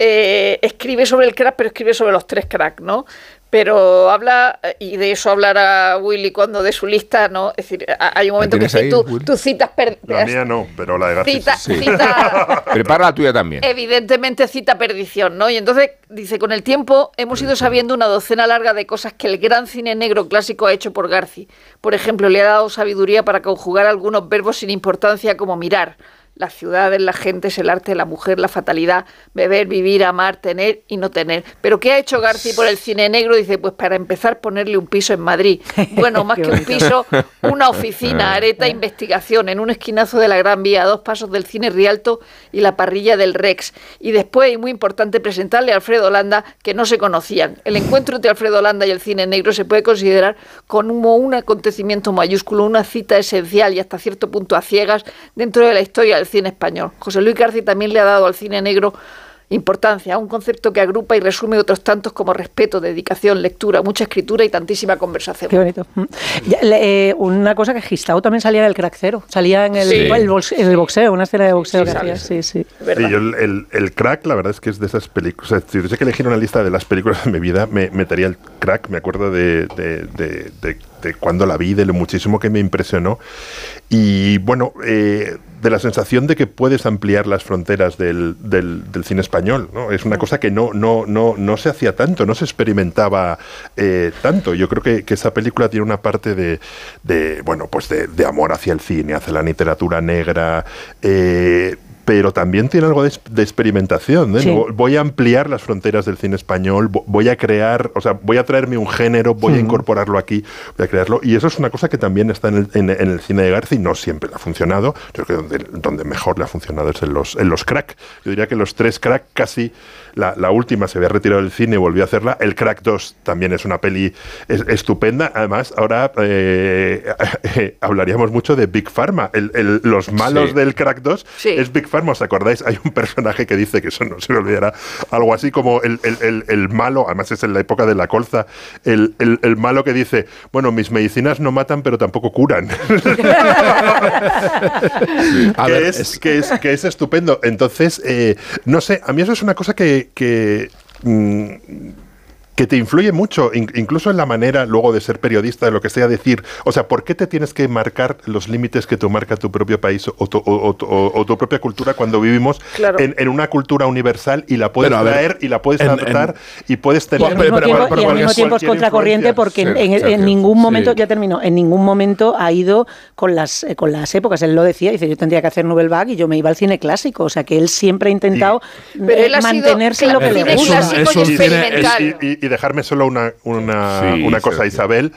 eh, escribe sobre el crack, pero escribe sobre los tres cracks, ¿no? Pero habla, y de eso hablará Willy cuando de su lista, ¿no? Es decir, hay un momento que si tú, tú, citas... la mía no, pero la de García cita, Prepara la tuya también. Evidentemente cita perdición, ¿no? Y entonces, dice, con el tiempo hemos ido sabiendo una docena larga de cosas que el gran cine negro clásico ha hecho por Garci. Por ejemplo, le ha dado sabiduría para conjugar algunos verbos sin importancia como mirar, las ciudades, la gente, es el arte, la mujer, la fatalidad, beber, vivir, amar, tener y no tener. Pero ¿qué ha hecho García por el cine negro? Dice, pues para empezar ponerle un piso en Madrid. Bueno, más que un piso, una oficina, areta, investigación, en un esquinazo de la Gran Vía, a dos pasos del cine Rialto y la parrilla del Rex. Y después, y muy importante, presentarle a Alfredo Landa, que no se conocían. El encuentro entre Alfredo Landa y el cine negro se puede considerar como un acontecimiento mayúsculo, una cita esencial y hasta cierto punto a ciegas dentro de la historia del cine español. José Luis García también le ha dado al cine negro importancia, un concepto que agrupa y resume otros tantos como respeto, dedicación, lectura, mucha escritura y tantísima conversación. Qué bonito. Mm. Eh, una cosa que Gistau también salía en el crack cero, salía en el, boxeo, una escena de boxeo que hacía. Sí, sí. el, crack, la verdad es que es de esas películas. si tuviese que elegir una lista de las películas de mi vida, me metería el crack. Me acuerdo de, de cuando la vi, de lo muchísimo que me impresionó. Y bueno, eh, de la sensación de que puedes ampliar las fronteras del, del, cine español. ¿no? Es una mm. cosa que no, no, no, no se hacía tanto, no se experimentaba eh, tanto. Yo creo que, que, esa película tiene una parte de, de bueno, pues de, amor hacia el cine, hacia la literatura negra. Eh, pero también tiene algo de, de experimentación. ¿eh? Sí. Voy a ampliar las fronteras del cine español, vo- voy a crear, o sea, voy a traerme un género, voy a incorporarlo aquí, voy a crearlo. Y eso es una cosa que también está en el, en- en el cine de García y no siempre le ha funcionado. Yo creo que donde, donde mejor le ha funcionado es en los, en los crack. Yo diría que los tres crack casi, la, la última se había retirado del cine y volvió a hacerla. El crack 2 también es una peli es- estupenda. Además, ahora eh, hablaríamos mucho de Big Pharma. El- el- los malos Sí. del crack 2 Sí. es Big Pharma. ¿Os acordáis? Hay un personaje que dice que eso no se me olvidará. Algo así como el, el- el- el malo, además es en la época de la colza, el, el- el malo que dice, bueno, mis medicinas no matan, pero tampoco curan. A que, ver, es, es- que, es, que es estupendo. Entonces, eh, no sé, a mí eso es una cosa que... que mm, que te influye mucho, in- incluso en la manera luego de ser periodista, de lo que sea decir. O sea, ¿por qué te tienes que marcar los límites que te marca tu propio país o tu, o- o- o- o tu propia cultura cuando vivimos Claro. en, en una cultura universal y la puedes a ver, traer y la puedes en- adaptar y puedes Y tener... al mismo pero- tiempo, pero- y al mismo tiempo es contracorriente porque en, Sí, ningún momento, sí. ya termino, en ningún momento ha ido con las, eh, con las épocas. Él lo decía, dice, yo tendría que hacer Nouvelle Vague y yo me iba al cine clásico. O sea, que él siempre ha intentado eh, él ha sido mantenerse en lo que le gusta. clásico Es un y cine- experimental. Y, y- y dejarme solo una, una, Sí, una cosa. Isabel.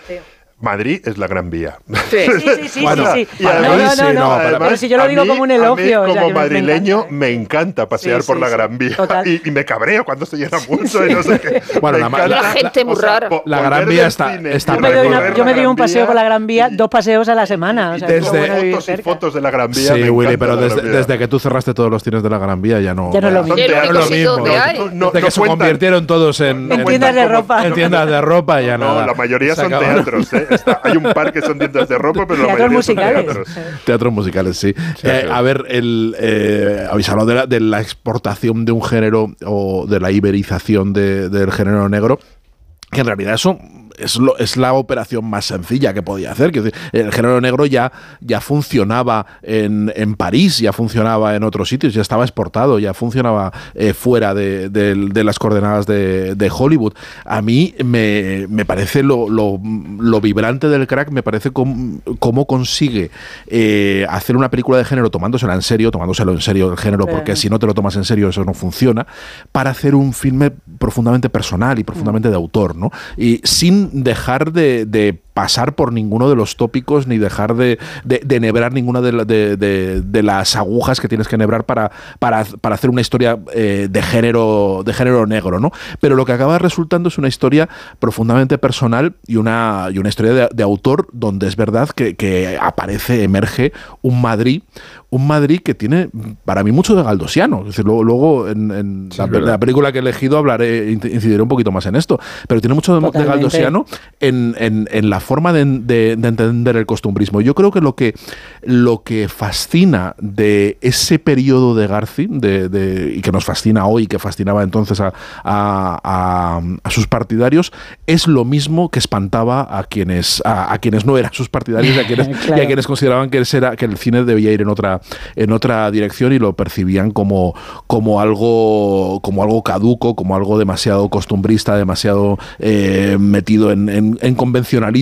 Madrid es la Gran Vía. Sí. Sí, sí, sí, Bueno, sí, sí. Y No, además- no, no, no, no, pero, además, si yo lo digo mí- como un a mí elogio. o sea, como que me- madrileño encanta. me encanta pasear Sí, por la. Gran Vía y, y me cabreo cuando se llena mucho y no sé qué. Bueno, Me la encanta. La gente muy rara. po- La volver Gran Vía está- cine está Yo me, doy una- yo me la doy un paseo con la Gran Vía, y- dos paseos a la semana. O sea, desde- fotos y fotos de la Gran Vía. Sí, Willy, pero la desde, que tú cerraste todos los cines de la Gran Vía ya no. Ya no es lo mismo. Donde no, no, no, desde que no se convirtieron todos en, No En en- tiendas de ropa. en tiendas de ropa ya No, nada. la mayoría son teatros. ¿eh? Está- hay un par que son tiendas de ropa, pero la Teatros mayoría son musicales. teatros. Teatros musicales, sí. Eh, a ver, el, eh, habéis hablado de la, de la exportación de un género o de la iberización de- del género negro, que en realidad eso es, lo- es la operación más sencilla que podía hacer. Decir, el género negro ya, ya funcionaba en, en París, ya funcionaba en otros sitios, ya estaba exportado, ya funcionaba eh, fuera de, de- de las coordenadas de, de Hollywood. A mí me, me parece lo, lo- lo vibrante del crack, me parece cómo consigue eh, hacer una película de género tomándosela en serio, tomándoselo en serio el género, porque si no te lo tomas en serio eso no funciona, para hacer un filme profundamente personal y profundamente de autor, ¿no? Y sin dejar de, de pasar por ninguno de los tópicos ni dejar de, de, de nebrar ninguna de, la- de- de- de las agujas que tienes que nebrar para, para, para hacer una historia eh, de género de género negro, ¿no? Pero lo que acaba resultando es una historia profundamente personal y una, y una historia de, de autor donde es verdad que, que aparece, emerge un Madrid, un Madrid que tiene para mí mucho de galdosiano. Es decir, luego, luego en, en la, película que he elegido hablaré, incidiré un poquito más en esto, pero tiene mucho de, galdosiano en, en- en la forma de, de- de entender el costumbrismo. Yo creo que lo que, lo que fascina de ese periodo de Garci, de, y que nos fascina hoy, que fascinaba entonces a, a- a- a sus partidarios, es lo mismo que espantaba a quienes, a, quienes no eran sus partidarios y a quienes, y a Claro. quienes consideraban que, era- que el cine debía ir en otra, en otra dirección y lo percibían como, como, algo, como algo caduco, como algo demasiado costumbrista, demasiado eh, metido en, en- en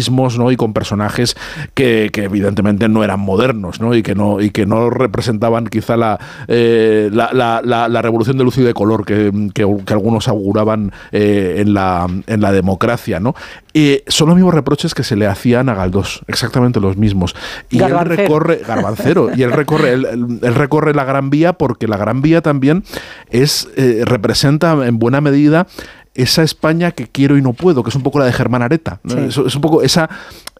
¿no? y con personajes que, que evidentemente no eran modernos ¿no? Y, que no, y que no representaban quizá la, eh, la, la- la- la revolución de luz y de color que, que- que algunos auguraban eh, en, la, en la democracia. ¿no? Y son los mismos reproches que se le hacían a Galdós, exactamente los mismos. Y él Garbancero. recorre, Garbancero, y él recorre, él, él- él recorre la Gran Vía porque la Gran Vía también es, eh, representa en buena medida esa España que quiero y no puedo, que es un poco la de Germán Areta. ¿no? Sí. Es, es un poco esa,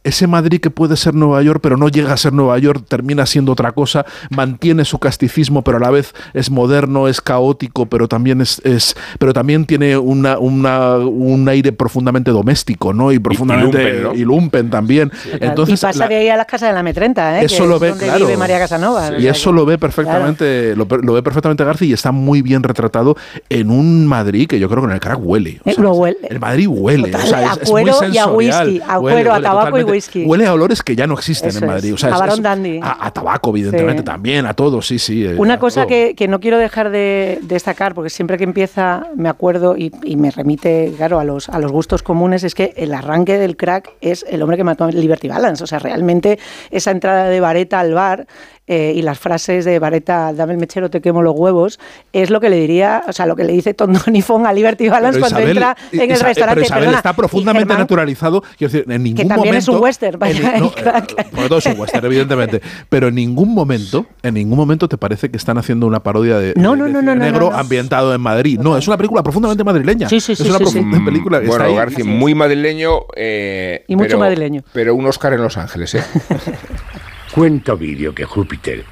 ese Madrid que puede ser Nueva York, pero no llega a ser Nueva York, termina siendo otra cosa, mantiene su casticismo, pero a la vez es moderno, es caótico, pero también es, es pero también tiene una, una- un aire profundamente doméstico, ¿no? Y profundamente lumpen, ¿no? y lumpen también. Entonces, y pasa la- de ahí a las casas de la M30, ¿eh? eso que lo es ve, donde claro. vive María Casanova. Y eso lo ve perfectamente, lo, lo ve perfectamente García y está muy bien retratado en un Madrid que yo creo que en el crack huele. O Eh, sea, lo huele. El Madrid huele. Total, o sea, es- a es, muy cuero y a sensorial. whisky, a Huele, cuero, a tabaco y totalmente. Whisky. Huele a olores que ya no existen Eso en Madrid. O sea, A es- Barón Dandy. A, a tabaco, evidentemente, Sí. también, a todo, sí, sí. eh, Una cosa que, que no quiero dejar de destacar, porque siempre que empieza me acuerdo y, y me remite, claro, a los, a los gustos comunes, es que el arranque del crack es el hombre que mató a Liberty Balance. O sea, realmente esa entrada de Vareta al bar eh, y las frases de Vareta, dame el mechero, te quemo los huevos, es lo que le diría, o sea, lo que le dice Tondoni Fong a Liberty Balance cuando entra en el restaurante. Pero Isabel Perdona, está profundamente Germán, naturalizado. Quiero decir, en ningún que también es un momento- western, en vaya, ni- no, claro, eh, Porque todo es un western, evidentemente. Pero en ningún momento, en ningún momento te parece que están haciendo una parodia de, No, de- no, de no, no, negro no, no. ambientado en Madrid. No, es una película profundamente madrileña. Sí, sí, es sí, una sí, sí. profunda película que Bueno, está ahí. García, muy madrileño. eh, Y mucho pero- madrileño. Pero un Oscar en Los Ángeles, ¿eh? Cuenta Ovidio que Júpiter,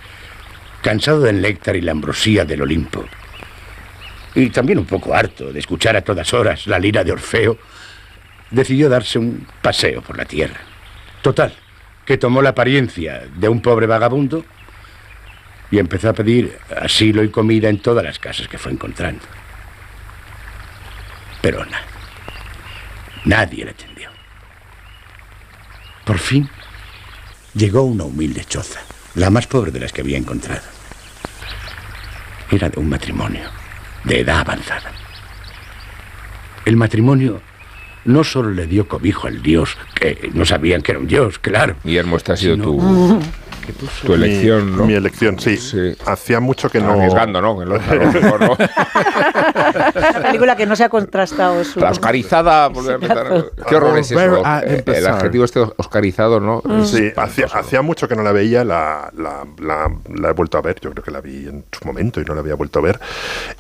cansado del néctar y la ambrosía del Olimpo, y también un poco harto de escuchar a todas horas la lira de Orfeo, decidió darse un paseo por la tierra. Total, que tomó la apariencia de un pobre vagabundo y empezó a pedir asilo y comida en todas las casas que fue encontrando. Pero nada. Nadie le atendió. Por fin llegó una humilde choza, la más pobre de las que había encontrado. Era de un matrimonio de edad avanzada. El matrimonio no solo le dio cobijo al dios, que no sabían que era un dios, claro. Guillermo, esta ha sido sino tu, tu elección, mi, ¿no? mi elección, sí. Hacía mucho que no. Arriesgando, ¿no? Que lo- a lo mejor, ¿no? Una película que no se ha contrastado su... La oscarizada. Qué horror es eso. eh, El adjetivo este oscarizado, ¿no? Es Sí, hacía, hacía mucho que no la veía, la, la- la- la he vuelto a ver, yo creo que la vi en su momento y no la había vuelto a ver.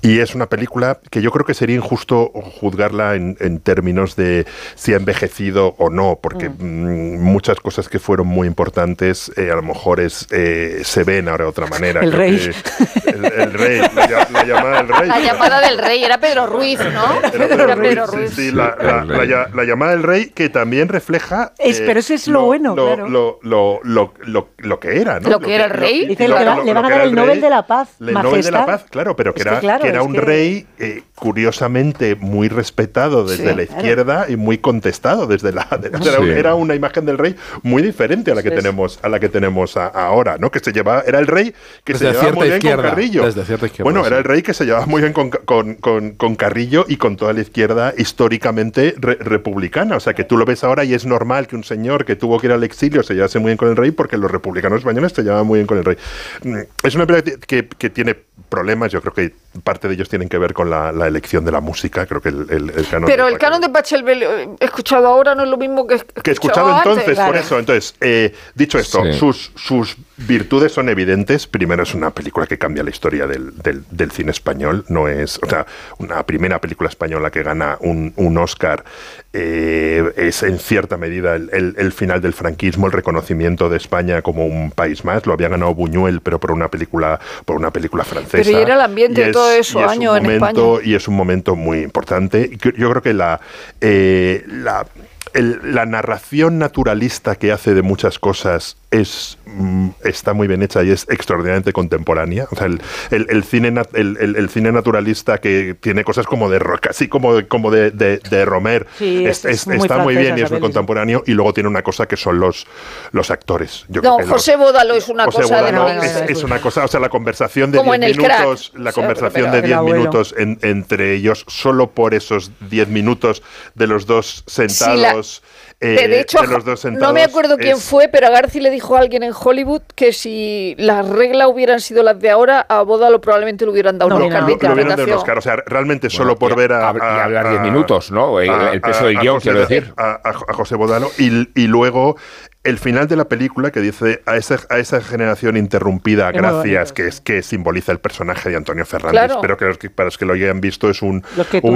Y es una película que yo creo que sería injusto juzgarla en, en términos de si ha envejecido o no, porque mm, muchas cosas que fueron muy importantes eh, a lo mejor eh, se ven ahora de otra manera. El Creo rey. que El, el rey, la, lla- la llamada del rey. La llamada del rey era Pedro Ruiz, ¿no? Era Era Pedro Pedro Ruiz, Ruiz. sí, sí, la, la- la lla- la llamada del rey que también refleja. eh, Es- pero eso es lo bueno, lo, claro. lo, lo, lo, lo- lo que era, ¿no? Lo que era el rey. lo- Dice lo- que le lo- va- le lo van a dar el Nobel rey, de la Paz, El Nobel de la. Paz, claro, pero que era, claro, que era un que- rey eh, curiosamente muy respetado desde Sí, la claro. izquierda y muy contestado desde la de- era, Sí. era una imagen del rey muy diferente a la que tenemos a la que tenemos a- ahora, ¿no? Que se llevaba era el rey que Desde se llevaba muy bien con Carrillo. desde cierta izquierda, bueno, era sí. el rey que se llevaba muy bien con, con- con- con Carrillo y con toda la izquierda históricamente re- republicana. O sea, que tú lo ves ahora y es normal que un señor que tuvo que ir al exilio se llevase muy bien con el rey porque los republicanos españoles se llevaban muy bien con el rey. Mm, Es una película que, que tiene problemas, yo creo que parte de ellos tienen que ver con la, la elección de la música, creo que el, el- el canon Pero de el canon de Pachelbel, eh, escuchado ahora, no es lo mismo que que he escuchado entonces, antes. por eso. Entonces, eh, dicho esto, Sí. sus, sus virtudes son evidentes. Primero, es una película que cambia la historia del, del- del cine español. No es, o sea, una primera película española que gana un, un Oscar. eh, es en cierta medida el, el- el final del franquismo, el reconocimiento de España como un país más. Lo había ganado Buñuel, pero por una película, por una película francesa. Pero y era el ambiente de todo eso, es año en momento, España. y es un momento muy importante. Yo creo que la, eh, la, el- la narración naturalista que hace de muchas cosas es mm, está muy bien hecha y es extraordinariamente contemporánea. O sea, el, el- el cine, nat- el, el- el cine naturalista que tiene cosas como de Ro- casi como de, como de, de, de Romer, Sí, es- es muy está muy bien y es muy contemporáneo. Y luego tiene una cosa que son los, los actores. Yo No, creo que los- José Bódalo es una José cosa de lo- es, es una cosa, o sea, la conversación de Como 10 en el crack. minutos, la conversación pero- de el 10 abuelo. minutos en- entre ellos, solo por esos 10 minutos de los dos sentados. De, eh, de hecho, de los dos no me acuerdo quién es- fue, pero a Garci le dijo a alguien en Hollywood que si las reglas hubieran sido las de ahora, a Bódalo probablemente le hubieran dado Lo, un Oscar de lo hubieran dado un interpretación. Oscar, o sea, realmente Bueno, solo por y- ver a, hablar 10 minutos, ¿no? El- el peso del guion, José- quiero decir. A, José Bodalo y, y luego el final de la película que dice a esa, a esa generación interrumpida, Es gracias, que es que simboliza el personaje de Antonio Fernández. Claro. Pero que, los que- para los que lo hayan visto es un, un,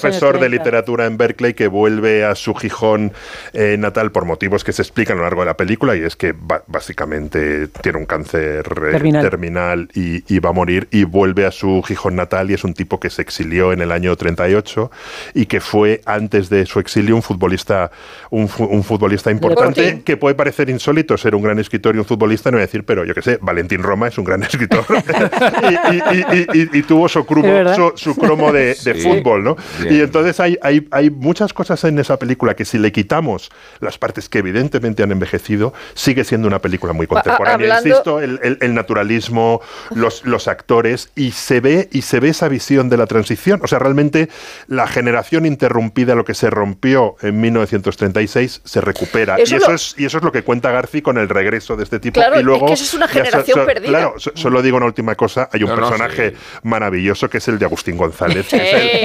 profesor de 30. literatura en Berkeley que vuelve a su Gijón eh, natal por motivos que se explican a lo largo de la película y es que básicamente tiene un cáncer eh, Terminal. terminal y, y va a morir y vuelve a su Gijón natal y es un tipo que se exilió en el año 38 y que fue antes de su exilio un futbolista un, fu- un futbolista importante. Que puede parecer insólito ser un gran escritor y un futbolista no voy a decir pero yo que sé Valentín Roma es un gran escritor y, y- y- y- y tuvo su cromo, su, su cromo de, de Sí. fútbol ¿no? Bien. y entonces hay, hay, hay muchas cosas en esa película que si le quitamos las partes que evidentemente han envejecido sigue siendo una película muy contemporánea hablando- insisto el, el- el naturalismo, los, los actores, y se ve, y se ve esa visión de la transición. O sea, realmente la generación interrumpida, lo que se rompió en 1936, se recupera. Eso y, eso lo- es, y eso es lo que cuenta Garci con el regreso de este tipo. Claro, y luego, es que eso es una so- generación so- perdida. Claro, so- solo digo una última cosa. Hay un No, no, personaje maravilloso que es el de Agustín González. que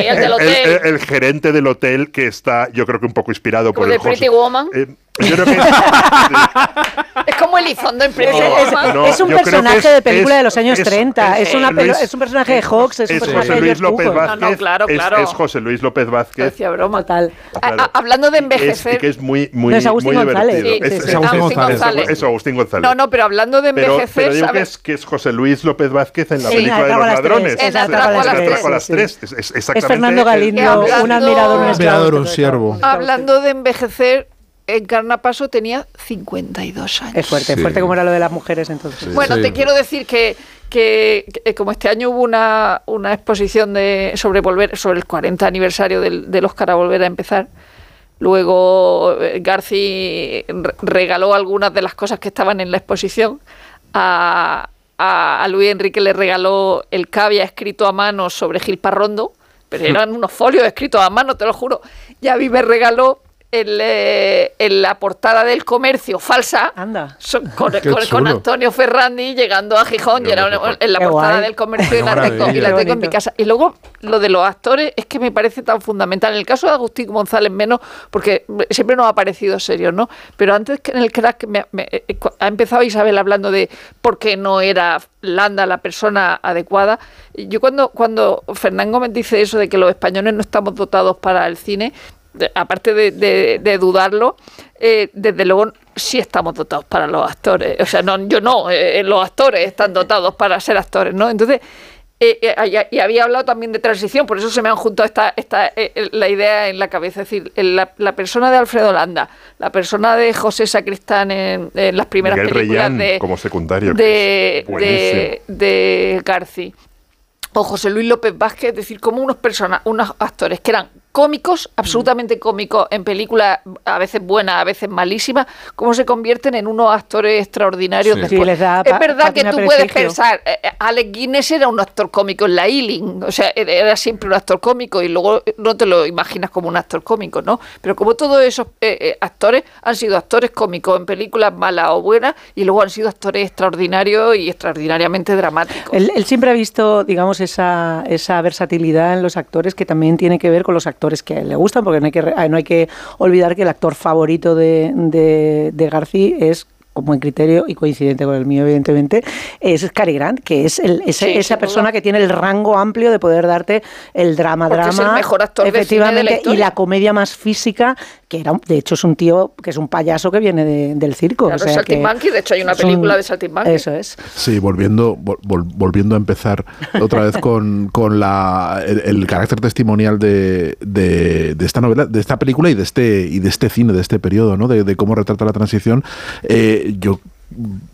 es el del hotel. el- el gerente del hotel que está, yo creo que un poco inspirado Como por de el José- Pretty Woman. Eh, yo creo que Es como Elizondo en No, Woman. no, es un personaje es- de película es- de los años es- 30. Es, es una Luis- es un personaje de Hawks, es un es personaje José de Luis George López. Vázquez. No, no, claro, es- claro. Es, José Luis López Vázquez. Decía broma. Total. A- a- hablando de Es, envejecer. que es muy, muy, No, es Agustín muy González. divertido. Sí, sí, Es- sí. es Agustín Agustín González. González. Eso, Agustín González. No, no, pero hablando de Pero, envejecer, pero digo que es, que es José Luis López Vázquez en la Sí, película de los ladrones. es En Atraco a las tres. Es, es Es Fernando Galindo, un admirador, un Un esclavo. admirador, un siervo. Hablando de envejecer, Encarna Paso tenía 52 años. Es fuerte, Sí. fuerte como era lo de las mujeres entonces. Bueno, Sí. te quiero decir que, que, que como este año hubo una, una exposición de sobre volver sobre el 40 aniversario del, del Oscar a volver a empezar, luego eh, Garci re- regaló algunas de las cosas que estaban en la exposición. A, a, a Luis Enrique le regaló el cavia escrito a mano sobre Gil Parrondo, pero eran unos folios escritos a mano, te lo juro. Y a mí me regaló eh, en la portada del comercio falsa Anda. con. Antonio Ferrandi llegando a Gijón y era una- en la Qué portada guay. del comercio y la, tengo, y la tengo en mi casa. Y luego lo de los actores es que me parece tan fundamental. En el caso de Agustín González menos, porque siempre nos ha parecido serio, ¿no? Pero antes que en el crack me- me- eh, cu- ha empezado Isabel hablando de por qué no era Landa la persona adecuada. Y Yo cuando, cuando Fernán Gómez dice eso de que los españoles no estamos dotados para el cine, aparte de, de- de dudarlo, eh, desde luego sí estamos dotados para los actores. O sea, no, yo no, eh, los actores están dotados para ser actores, ¿no? Entonces, eh, eh, y, había hablado también de transición, por eso se me han juntado esta, esta, eh, eh, la idea en la cabeza. Es decir, el- la, la persona de Alfredo Landa, la persona de José Sacristán en, en las primeras Miguel películas Reyán de, como secundario. de, de Garci o José Luis López Vázquez, es decir, como unos personas, unos actores que eran cómicos, absolutamente cómicos en películas a veces buenas, a veces malísimas, cómo se convierten en unos actores extraordinarios Sí. después. Sí, les da es verdad que tú puedes pensar, eh, eh, Alex Guinness era un actor cómico en la Ealing, o sea, era- era siempre un actor cómico y luego no te lo imaginas como un actor cómico, ¿no? Pero como todos esos eh, eh, actores han sido actores cómicos en películas malas o buenas y luego han sido actores extraordinarios y extraordinariamente dramáticos. Él, él siempre ha visto, digamos, esa, esa versatilidad en los actores que también tiene que ver con los actores que a él le gustan, porque no hay que, ah, no hay que olvidar que el actor favorito de, de, de García es como en criterio y coincidente con el mío, evidentemente, es Cary Grant, que es el, ese- Sí, esa persona duda. que tiene el rango amplio de poder darte el drama, Porque drama, es el mejor actor de cine de la efectivamente, y la comedia más física, que era, un- de hecho, es un tío que es un payaso que viene de- del circo. Claro, o sea Saltimbanqui, de hecho hay una es un- película de Saltimbanqui. Eso es. Sí, volviendo, vol- vol- volviendo a empezar otra vez con, con la, el, el carácter testimonial de, de- de esta novela, de esta película y de este, y de este cine, de este periodo, ¿no? De, de cómo retrata la transición. Eh, yo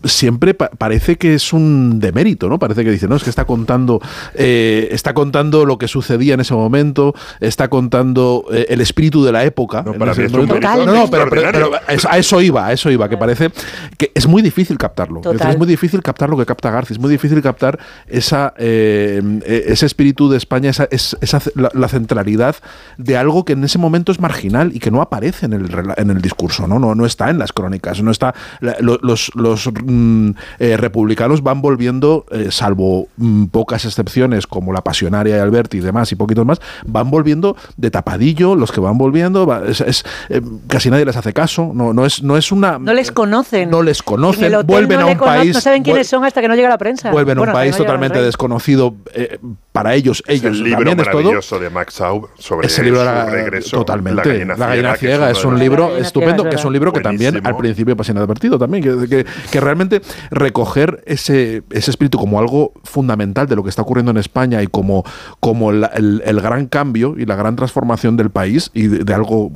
siempre pa- parece que es un demérito, ¿no? Parece que dice, no, es que está contando, eh, está contando lo que sucedía en ese momento, está contando eh, el espíritu de la época. para es un No, no, pero, pero- pero a eso iba, a eso iba, que parece que es muy difícil captarlo. Es decir, Total. Es muy difícil captar lo que capta García, es muy difícil captar esa, eh, ese espíritu de España, esa, es- esa la, la centralidad de algo que en ese momento es marginal y que no aparece en el, rela- en el discurso, ¿no? No, no está en las crónicas, no está. la- lo- los los mm, eh, republicanos van volviendo, eh, salvo mm, pocas excepciones como la Pasionaria y Alberti y demás y poquitos más, van volviendo de tapadillo, los que van volviendo, va- es, es, eh, casi nadie les hace caso, no, no, es, no es una. No les conocen. No les En conocen, vuelven no a un país. No saben quiénes son hasta que no llega la prensa. Vuelven a un Bueno, país totalmente desconocido eh, para ellos. Es ellos el libro también es todo. maravilloso de Max Saub sobre Ese libro su regreso. totalmente. La gallina, que ciega es uno un de libro La gallina estupendo, ciega, es que es un libro que también al principio pues, ha advertido también, que, que- que realmente recoger ese, ese espíritu como algo fundamental de lo que está ocurriendo en España y como, como la- el, el gran cambio y la gran transformación del país y de, de algo,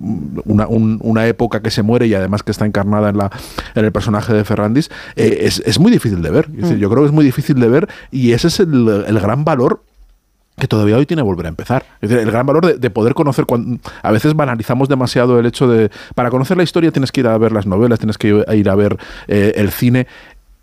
una, un- una época que se muere y además que está encarnada en, la, en el personaje de Ferrandis, eh, es, es muy difícil de ver. Es decir, Mm. yo creo que es muy difícil de ver y ese es el, el gran valor que todavía hoy tiene volver a empezar. Es decir, el gran valor de, de poder conocer, cuan- a veces banalizamos demasiado el hecho de, para conocer la historia tienes que ir a ver las novelas, tienes que ir a ver eh, el cine.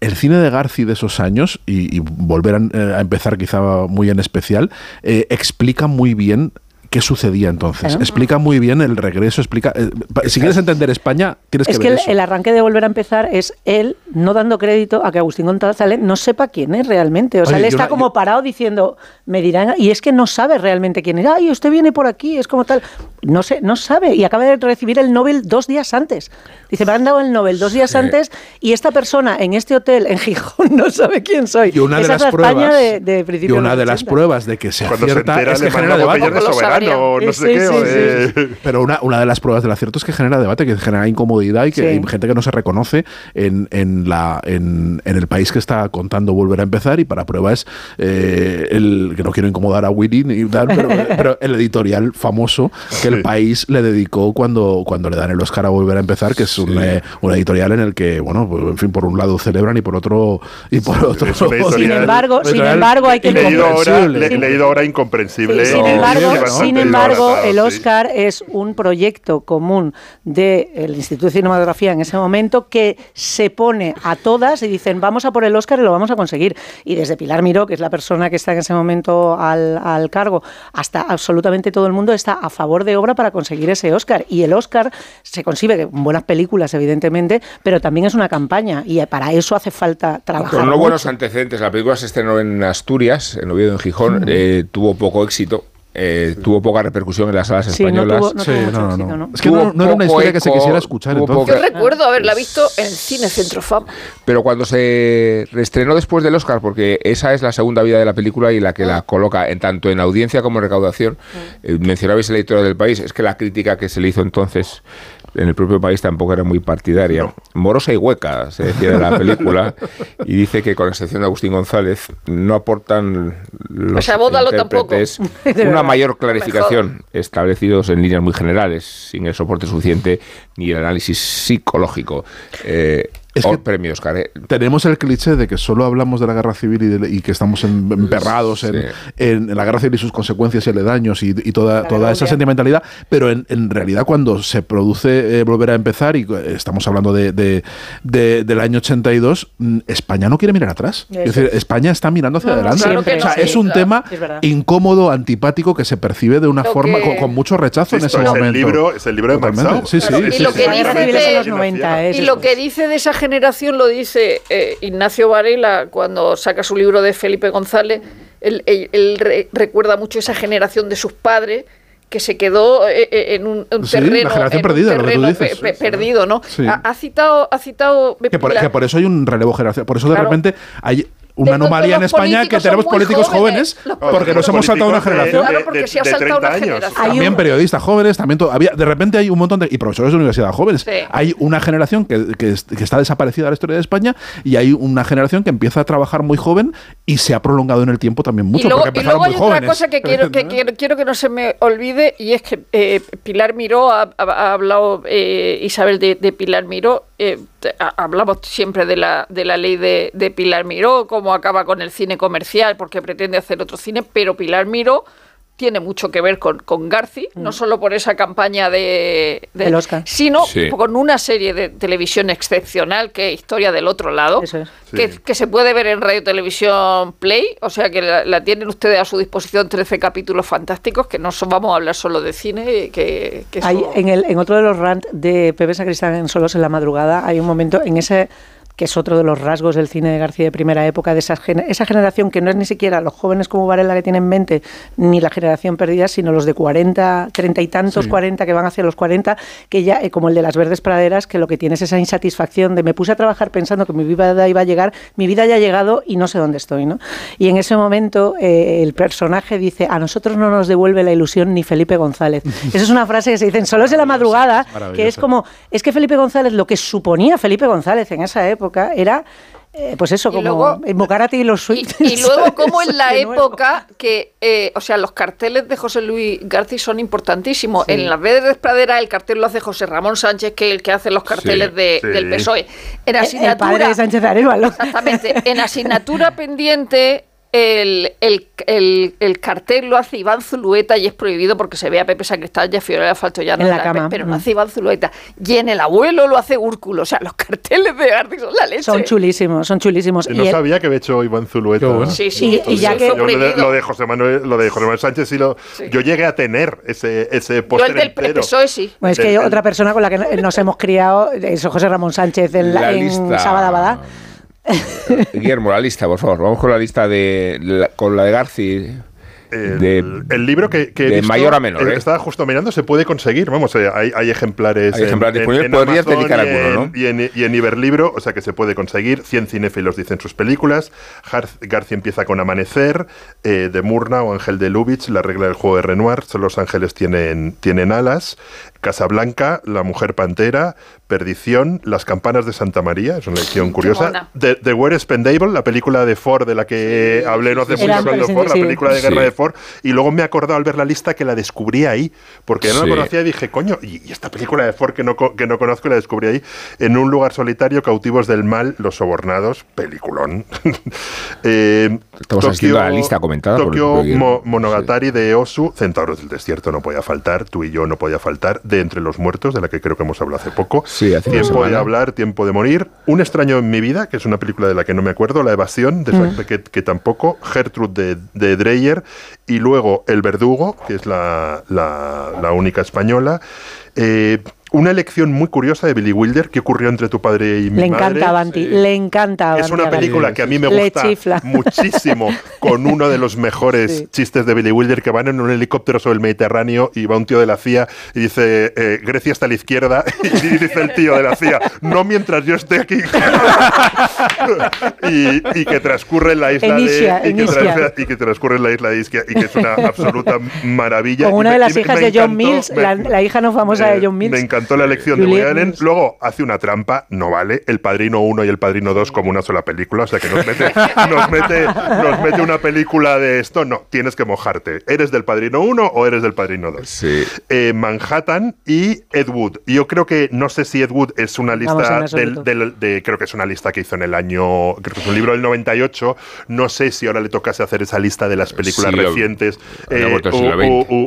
El cine de Garci de esos años, y, volver a, eh, a empezar quizá muy en especial, eh, explica muy bien qué sucedía entonces. Claro. Explica muy bien el regreso, explica... eh, si quieres entender España, tienes Es que que ver el, eso. el arranque de volver a empezar es él no dando crédito a que Agustín González no sepa quién es realmente. O sea, Oye, él está una- como parado diciendo, me dirán, y es que no sabe realmente quién es. Ay, usted viene por aquí, es como tal. No sé, no sabe. Y acaba de recibir el Nobel dos días antes. Dice, me han dado el Nobel dos días Sí. antes y esta persona en este hotel en Gijón no sabe quién soy. Y una de Esa las es la España pruebas, de, de y principios una de las 80. pruebas de que se Cuando se acierta entera es que genera debate. O no Sí, sé sí, qué. o sí, de- Pero una, una de las pruebas del acierto es que genera debate, que genera incomodidad y que Sí. hay gente que no se reconoce en, en, la, en, en el país que está contando volver a empezar y para prueba es eh, el que no quiero incomodar a Willy ni tal, pero, pero el editorial famoso que el país le dedicó cuando, cuando le dan el Oscar a volver a empezar, que es un, eh, un editorial en el que, bueno, pues, en fin, por un lado celebran y por otro y por otro. Una Sin embargo, sin embargo, hay que leído ahora, incomprensible. le- leído ahora incomprensible. Sin y- embargo, y bastante sin embargo el sí. Oscar es un proyecto común del Instituto de Cinematografía en ese momento que se pone a todas y dicen vamos a por el Oscar y lo vamos a conseguir. Y desde Pilar Miró, que es la persona que está en ese momento al, al cargo, hasta absolutamente todo el mundo está a favor de obra para conseguir ese Oscar. Y el Oscar se consigue con buenas películas, evidentemente, pero también es una campaña y para eso hace falta trabajar. Con no mucho. buenos antecedentes. La película se estrenó en Asturias, en Oviedo, en Gijón. eh, tuvo poco éxito. Eh, tuvo poca repercusión en las salas Sí, no españolas. tuvo- no Sí, tuvo mucho no, no, éxito, no. ¿no? Es que no, era una historia que se quisiera escuchar entonces. Yo recuerdo haberla visto en Cine Centrofama. Pero cuando se reestrenó después del Oscar, porque esa es la segunda vida de la película y la que la coloca en tanto en audiencia como en recaudación, eh, mencionabais el editorial del país, es que la crítica que se le hizo entonces en el propio país tampoco era muy partidaria. Morosa y hueca, se decía de la película, y dice que con excepción de Agustín González no aportan los O sea, bódalo tampoco. intérpretes De una mayor clarificación, establecidos en líneas muy generales, sin el soporte suficiente ni el análisis psicológico. Eh, Es que- premio Oscar. eh. Tenemos el cliché de que solo hablamos de la guerra civil y, de- y que estamos en- emperrados en, Sí. en la guerra civil y sus consecuencias y aledaños y, y toda, toda esa sentimentalidad, pero en, en realidad cuando se produce eh, volver a empezar, y eh, estamos hablando de, de- de- del año 82, mm, España no quiere mirar atrás. Eso Es decir, España está mirando hacia No, adelante. claro que O sea, no, es un claro, tema es incómodo, antipático, que se percibe de una Lo forma que- con, con mucho rechazo en ese es el momento. libro- es el libro de Totalmente. Maxau. Sí, sí, y sí, lo sí. que La guerra dice civil es en de- los 90. es Y lo eso. que dice de esa generación lo dice eh, Ignacio Varela cuando saca su libro de Felipe González. Él, él- él re- recuerda mucho esa generación de sus padres que se quedó eh, eh, en un, un Sí, la terreno, generación en un perdida, lo que tú terreno dices. pe- pe- perdido, ¿no? Sí. Ha, ha citado, ha citado Que por, la- que por eso hay un relevo generacional. Por eso de Claro. repente hay una De anomalía en España que tenemos políticos jóvenes, jóvenes, los porque nos hemos saltado una de- generación. Claro, porque se ha 30 saltado una años. generación. Hay También un- periodistas jóvenes, también todavía de repente hay un montón de y profesores de universidad jóvenes. Sí. Hay una generación que, que que está desaparecida de la historia de España y hay una generación que empieza a trabajar muy joven y se ha prolongado en el tiempo también mucho y luego, porque y luego hay muy otra jóvenes. cosa que quiero que, quiero, quiero que no se me olvide y es que eh, Pilar Miró ha, ha- ha hablado eh, Isabel de, de Pilar Miró eh, hablamos siempre de la de la ley de, de Pilar Miró cómo acaba con el cine comercial porque pretende hacer otro cine pero Pilar Miró tiene mucho que ver con, con Garci, no solo por esa campaña de, de- El Oscar. sino Sí. con una serie de televisión excepcional que es Historia del Otro Lado, Eso es. que, que se puede ver en Radio Televisión Play, o sea que la, la tienen ustedes a su disposición 13 capítulos fantásticos, que no son, vamos a hablar solo de cine, que, que Hay, en, el, en otro de los rants de Pepe Sacristán en Solos en la Madrugada hay un momento en ese que es otro de los rasgos del cine de García de primera época, de esa, esa generación que no es ni siquiera los jóvenes como Varela que tienen 20, ni la generación perdida, sino los de 40, 30 y tantos, Sí. 40 que van hacia los 40, que ya, eh, como el de las verdes praderas, que lo que tiene es esa insatisfacción de me puse a trabajar pensando que mi vida iba a llegar, mi vida ya ha llegado y no sé dónde estoy, ¿no? Y en ese momento eh, el personaje dice, a nosotros no nos devuelve la ilusión ni Felipe González. Esa es una frase que se dice en Solos de la Madrugada, que es como, es que Felipe González, lo que suponía Felipe González en esa época era, eh, pues eso, Y como luego- invocar a ti y los Y, suites. y luego, como en la De nuevo. época que, eh, o sea, los carteles de José Luis García son importantísimos. En las verdes praderas el cartel lo hace José Ramón Sánchez, que es el que hace los carteles Sí, de- sí. del PSOE. En El- el asignatura, padre de Sánchez Arevalo. Exactamente. En asignatura pendiente el, el, el, el cartel lo hace Iván Zulueta y es prohibido porque se ve a Pepe Sacristán y a Fiorella Faltoyano En la cama. pero no Mm. hace Iván Zulueta. Y en el abuelo lo hace Úrculo. O sea, los carteles de Garci son la leche. Son chulísimos, son chulísimos. No Y el- sabía que había hecho Iván Zulueta. Sí, sí, Y- y ya que- Yo lo de, lo José Manuel, lo de José Manuel Sánchez sí lo, yo llegué a tener ese ese Yo el póster del entero. PSOE sí. Bueno, es que El- el- otra persona con la que no- nos hemos criado es José Ramón Sánchez en, la, La en. Guillermo, la lista, por favor. Vamos con la lista de. la- con la de Garci. El, el libro que, que he de visto, mayor a menor, eh. Estaba justo mirando, se puede conseguir. Vamos, eh, hay, hay ejemplares. Hay ejemplares disponibles, podrías dedicar y alguno, en- Y en, y en Iberlibro, o sea que se puede conseguir. 100 cinéfilos dicen sus películas. García empieza con Amanecer, eh, de Murna o Ángel de Lubitsch, La regla del juego de Renoir, los ángeles tienen, tienen alas. Casablanca, La mujer pantera, Perdición, Las campanas de Santa María, es una lección curiosa. The, The Were Spendable, la película de Ford de la que hablé no hace sí, mucho hablando Ford, la película de guerra Sí. de Ford. Y luego me he acordado al ver la lista que la descubrí ahí, porque no Sí. la conocía y dije, coño, y, y esta película de Ford que no, que no conozco la descubrí ahí, en un lugar solitario, cautivos del mal, los sobornados, peliculón. Eh, Estamos a la lista comentada por- Tokio por Guillermo. Mo- Monogatari de Osu, Centauros del Desierto no podía faltar, tú y yo no podía faltar, de Entre los Muertos, de la que creo que hemos hablado hace poco. Sí, hace Tiempo de hablar, tiempo de morir. Un extraño en mi vida, que es una película de la que no me acuerdo, La evasión, de Jacques Beckett, que tampoco, Gertrude de, de Dreyer, y luego El verdugo, que es la, la- la única española. Eh, una elección muy curiosa de Billy Wilder, que ocurrió entre tu padre y mi Le madre. encanta Avanti, le encanta Es Avanti una película que a mí me gusta muchísimo, con uno de los mejores Sí. chistes de Billy Wilder, que van en un helicóptero sobre el Mediterráneo y va un tío de la CIA y dice, eh, Grecia está a la izquierda, y dice el tío de la CIA, no mientras yo esté aquí. y, y que transcurre en la isla de... Y que, transcurre- y que transcurre en la isla de Ischia y que es una absoluta maravilla. Con Y una de las me- hijas me de John encantó, Mills, me- la, la hija no famosa de John Mills. Me encantó la elección de Woody Allen. Luego hace una trampa, no vale. El Padrino 1 y El Padrino 2 como una sola película. O sea que nos mete, nos mete, nos mete una película de esto. No, tienes que mojarte. ¿Eres del Padrino 1 o eres del Padrino 2? Eh, Manhattan y Ed Wood. Yo creo que, no sé si Ed Wood es una lista del, del- de, creo que es una lista que hizo en el año, creo que es un libro del 98. No sé si ahora le tocase hacer esa lista de las películas Sí, recientes. eh,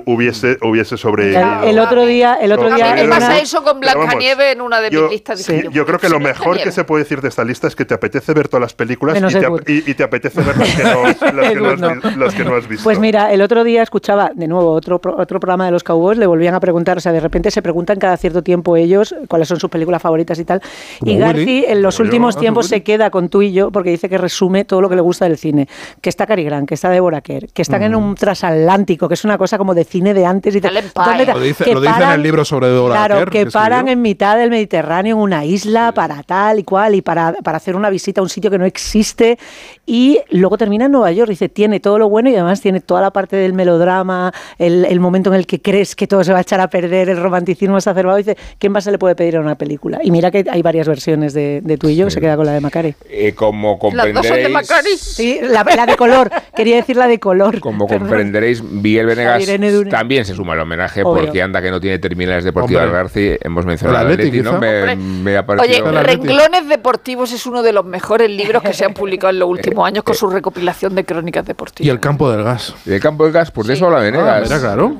hubiese, hubiese sobrevivido. El, el otro día, el otro día en una- eso con Blancanieves en una de yo- mis listas. Sí, Dije yo creo que lo mejor que se puede decir de esta lista es que te apetece ver todas las películas y te, y- y apetece ver las que no, las que no Ed Wood has, no. las que no has visto. Pues mira, el otro día escuchaba de nuevo otro, otro programa de los Cowboys, le volvían a preguntar, o sea, de repente se preguntan cada cierto tiempo ellos cuáles son sus películas favoritas y tal. Como y Garci Willy, en los yo, últimos ah, tiempos se queda con tú y yo porque dice que resume todo lo que le gusta del cine. Que está Cary Grant, que está Deborah Kerr, que están en un transatlántico, que es una cosa como de cine de antes. Y tal. ¿Dónde ta- Lo dice, que lo dice en el libro sobre Deborah Claro, Kerr, que, paran en mitad del Mediterráneo en una isla para tal y cual y para, para hacer una visita a un sitio que no existe y luego termina en Nueva York. Dice, tiene todo lo bueno y además tiene toda la parte del melodrama, el, el momento en el que crees que todo se va a echar a perder, el romanticismo exacerbado. Dice, ¿qué más se le puede pedir a una película? Y mira que hay varias versiones de, de tú y yo, se queda con la de Macari. Eh, como Las dos son de comprenderéis, Macari. Sí, la, la de color, quería decir la de color. como Perdón. comprenderéis, Miguel Venegas también se suma al homenaje Obvio. porque anda que no tiene terminales deportivas Hemos mencionado al Atleti, Atleti, ¿no? Me, ha Oye, parecido... Atleti. Renglones Deportivos es uno de los mejores libros que se han publicado en los últimos años con su recopilación de crónicas deportivas. Y el campo del gas. ¿Y el campo del gas? Pues de eso habla Ah, Venegas. mira, claro.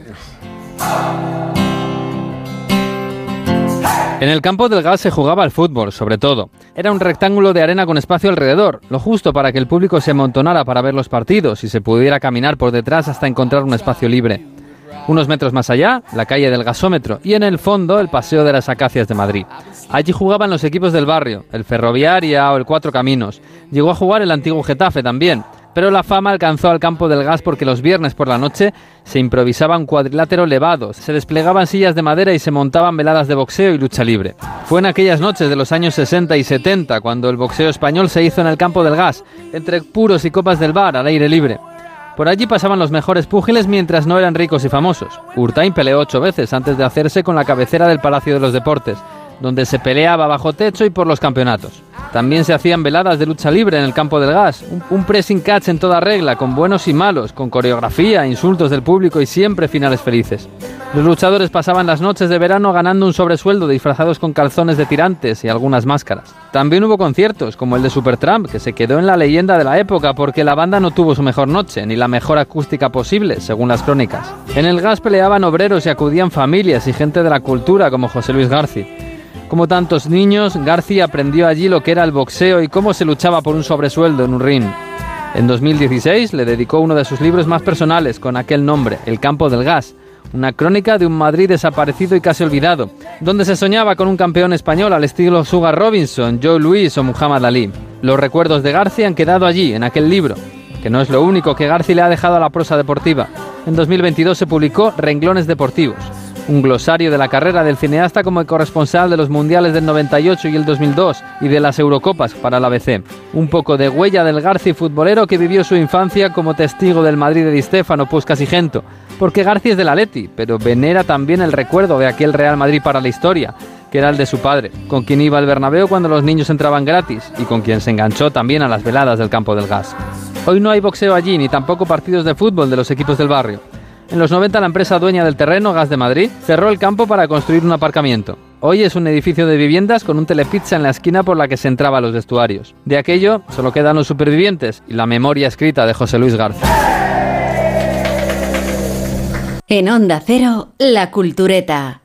En el campo del gas se jugaba al fútbol, sobre todo. Era un rectángulo de arena con espacio alrededor, lo justo para que el público se amontonara para ver los partidos y se pudiera caminar por detrás hasta encontrar un espacio libre. Unos metros más allá, la calle del gasómetro y en el fondo el Paseo de las Acacias de Madrid. Allí jugaban los equipos del barrio, el Ferroviaria o el Cuatro Caminos. Llegó a jugar el antiguo Getafe también, pero la fama alcanzó al campo del gas porque los viernes por la noche se improvisaban cuadriláteros levados, se desplegaban sillas de madera y se montaban veladas de boxeo y lucha libre. Fue en aquellas noches de los años 60 y 70 cuando el boxeo español se hizo en el campo del gas, entre puros y copas del bar al aire libre. Por allí pasaban los mejores púgiles mientras no eran ricos y famosos. Urtain peleó ocho veces antes de hacerse con la cabecera del Palacio de los Deportes. Donde se peleaba bajo techo y por los campeonatos. También se hacían veladas de lucha libre en el campo del gas, un, un pressing catch en toda regla, con buenos y malos, con coreografía, insultos del público y siempre finales felices. Los luchadores pasaban las noches de verano ganando un sobresueldo disfrazados con calzones de tirantes y algunas máscaras. También hubo conciertos, como el de Supertramp, que se quedó en la leyenda de la época porque la banda no tuvo su mejor noche, ni la mejor acústica posible, según las crónicas. En el gas peleaban obreros y acudían familias y gente de la cultura, como José Luis García. Como tantos niños, García aprendió allí lo que era el boxeo y cómo se luchaba por un sobresueldo en un ring. En 2016 le dedicó uno de sus libros más personales con aquel nombre, El campo del gas, una crónica de un Madrid desaparecido y casi olvidado, donde se soñaba con un campeón español al estilo Sugar Robinson, Joe Louis o Muhammad Ali. Los recuerdos de García han quedado allí, en aquel libro, que no es lo único que García le ha dejado a la prosa deportiva. En 2022 se publicó Renglones Deportivos, un glosario de la carrera del cineasta como corresponsal de los mundiales del 98 y el 2002 y de las Eurocopas para la ABC. Un poco de huella del García futbolero que vivió su infancia como testigo del Madrid de Di Stefano, Puskas y Gento. Porque García es del Atleti, pero venera también el recuerdo de aquel Real Madrid para la historia, que era el de su padre, con quien iba al Bernabéu cuando los niños entraban gratis y con quien se enganchó también a las veladas del campo del gas. Hoy no hay boxeo allí ni tampoco partidos de fútbol de los equipos del barrio. En los 90 la empresa dueña del terreno, Gas de Madrid, cerró el campo para construir un aparcamiento. Hoy es un edificio de viviendas con un telepizza en la esquina por la que se entraba a los vestuarios. De aquello solo quedan los supervivientes y la memoria escrita de José Luis García. En Onda Cero, La Cultureta.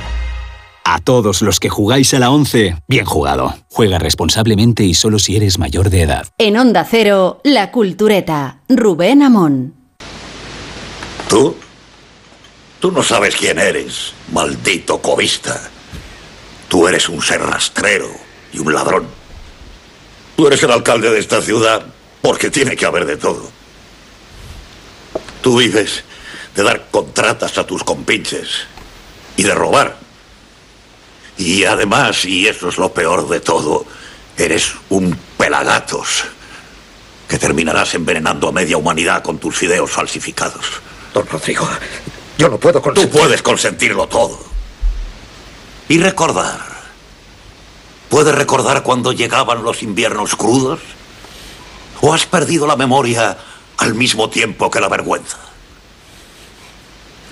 A todos los que jugáis a la 11, bien jugado. Juega responsablemente y solo si eres mayor de edad. En Onda Cero, La Cultureta. Rubén Amón. ¿Tú? Tú no sabes quién eres, maldito cobista. Tú eres un ser rastrero y un ladrón. Tú eres el alcalde de esta ciudad porque tiene que haber de todo. Tú vives de dar contratas a tus compinches y de robar. Y además, y eso es lo peor de todo, eres un pelagatos que terminarás envenenando a media humanidad con tus fideos falsificados. Don Rodrigo, yo no puedo Tú puedes consentirlo todo. Y recordar. ¿Puedes recordar cuando llegaban los inviernos crudos? ¿O has perdido la memoria al mismo tiempo que la vergüenza?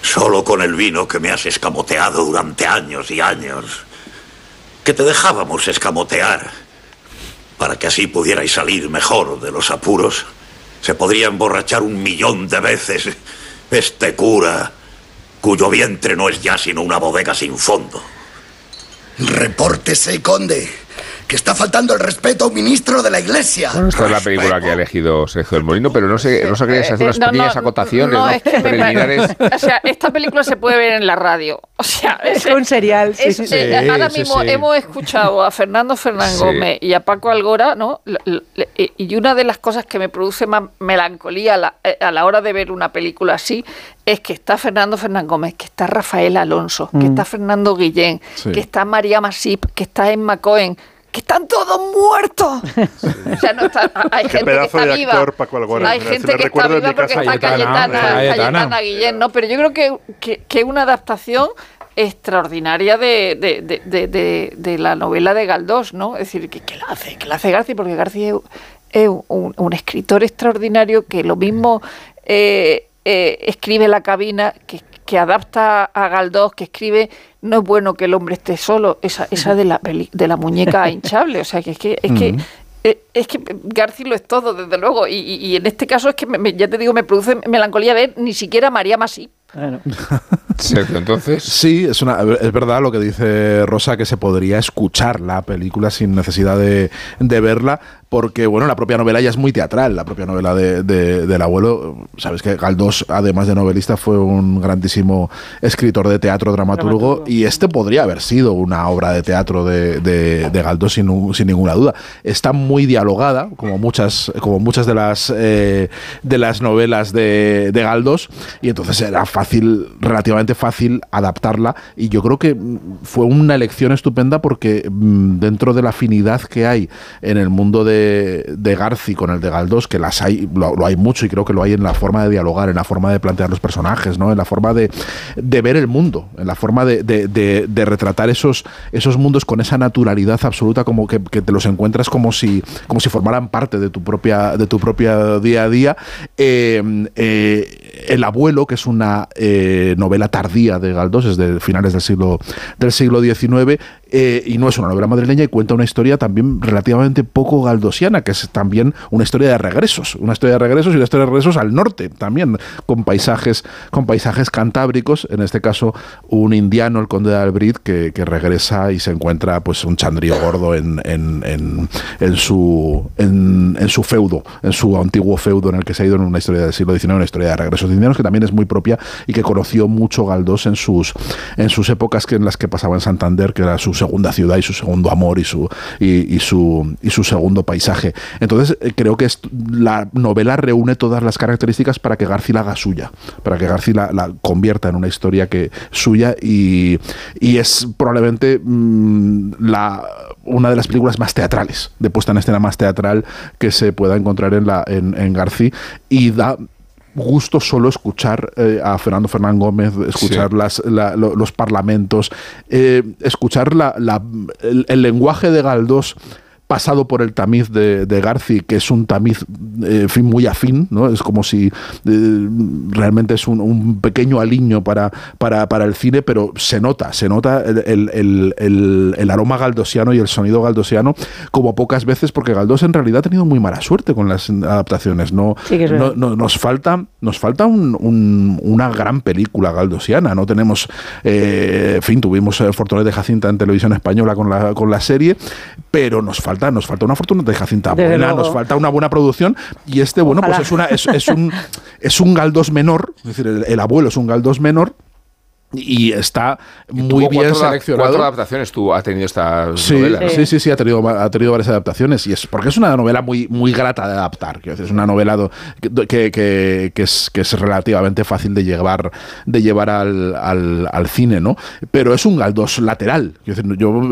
Solo con el vino que me has escamoteado durante años y años. Que te dejábamos escamotear para que así pudierais salir mejor de los apuros. Se podría emborrachar un millón de veces este cura cuyo vientre no es ya sino una bodega sin fondo. Repórtese, conde, que está faltando el respeto a un ministro de la iglesia. Esta es la película que ha elegido Sergio del Molino, pero no sé, no sabrías hacer unas no, pequeñas no, acotaciones, no, ¿no? es que- preliminares. O sea, esta película se puede ver en la radio. O sea, Es un serial, sí. es- Sí, eh, ahora sí, mismo sí. hemos escuchado a Fernando Fernán Sí. Gómez y a Paco Algora, ¿no? Y una de las cosas que me produce más melancolía a la, eh, a la hora de ver una película así es que está Fernando Fernán Gómez, que está Rafael Alonso, que Mm. está Fernando Guillén, Sí. que está María Masip, que está Emma Cohen, que están todos muertos. O sea, no está- hay Qué gente que está de viva. actor, Paco Algora. Hay Se gente me que está viva porque está Cayetana, Cayetana, Cayetana. Cayetana Guillén, ¿no? Pero yo creo que, que, que una adaptación extraordinaria de, de, de, de- de- de la novela de Galdós, ¿no? Es decir, que, que la hace, que la hace García, porque García es, es un, un escritor extraordinario que lo mismo eh, eh, escribe La cabina, que, que adapta a Galdós, que escribe No es bueno que el hombre esté solo, esa, esa de, la peli- de la muñeca hinchable, o sea, que es que... Es que Ujú. eh, es que García lo es todo, desde luego, y, y- y en este caso es que, me- me- ya te digo, me produce melancolía ver ni siquiera a María Masí. Sergio, entonces. Sí, es, una, es verdad lo que dice Rosa, que se podría escuchar la película sin necesidad de, de verla, porque bueno, la propia novela ya es muy teatral, la propia novela de, de- del abuelo. Sabes que Galdós, además de novelista, fue un grandísimo escritor de teatro, dramaturgo, y este podría haber sido una obra de teatro de, de, Galdós sin, sin ninguna duda. Está muy dialogada, como muchas, como muchas de las eh, de las novelas de, de Galdós, y entonces era fácil, relativamente fácil adaptarla, y yo creo que fue una elección estupenda porque mm, dentro de la afinidad que hay en el mundo de, de Garci con el de Galdós, que las hay, lo, hay mucho y creo que lo hay en la forma de dialogar, en la forma de plantear los personajes, ¿no? en la forma de, de ver el mundo, en la forma de, de- retratar esos, esos mundos con esa naturalidad absoluta, como que, te los encuentras como si, como si formaran parte de tu propia, de tu propia día a día. Eh, eh, el abuelo, que es una eh, novela tardía de Galdós, es de finales del siglo, del siglo XIX, y no es una novela madrileña y cuenta una historia también relativamente poco galdosiana, que es también una historia de regresos, una historia de regresos y una historia de regresos al norte también, con paisajes, con paisajes cantábricos, en este caso un indiano, el conde de Albrit, que, que regresa y se encuentra pues un chandrío gordo en, en, en- en su, en, en su feudo, en su antiguo feudo en el que se ha ido en una historia del siglo XIX, una historia de regresos de indianos que también es muy propia y que conoció mucho Galdós en sus, en sus épocas que en las que pasaba en Santander, que era su segunda ciudad y su segundo amor y su, y, y su, y su segundo paisaje. Entonces eh, creo que la novela reúne todas las características para que García la haga suya, para que García la, la convierta en una historia que suya y, y es probablemente mm, la una de las películas más teatrales, de puesta en escena más teatral que se pueda encontrar en, la, en, en García y da gusto solo escuchar eh, a Fernando Fernán Gómez, escuchar Sí. las, la- lo- los parlamentos, eh, escuchar la- la- el, el lenguaje de Galdós pasado por el tamiz de, de Garci, que es un tamiz eh, fin, muy afín, ¿no? Es como si eh, realmente es un, un pequeño aliño para, para, para el cine, pero se nota, se nota el, el- el- aroma galdosiano y el sonido galdosiano como pocas veces, porque Galdós en realidad ha tenido muy mala suerte con las adaptaciones. No, Sí no, no- nos falta, nos falta un- un- una gran película galdosiana. No tenemos, eh, en fin, tuvimos Fortunet de Jacinta en televisión española con la, con la serie, pero nos falta, nos falta una Fortunet de Jacinta Desde buena, luego. nos falta una buena producción y este, bueno, Ojalá. pues es una, es, es un es un Galdós menor, es decir, el, el abuelo es un Galdós menor. Y está muy Tuvo bien seleccionado. Cuatro adaptaciones tú ha tenido esta Sí, novela. ¿no? sí, sí, sí, ha tenido, ha tenido varias adaptaciones. Y es porque es una novela muy, muy grata de adaptar. es una novela do- que, que- que es, que es relativamente fácil de llevar, de llevar al, al- al cine, ¿no? Pero es un Galdós lateral. Yo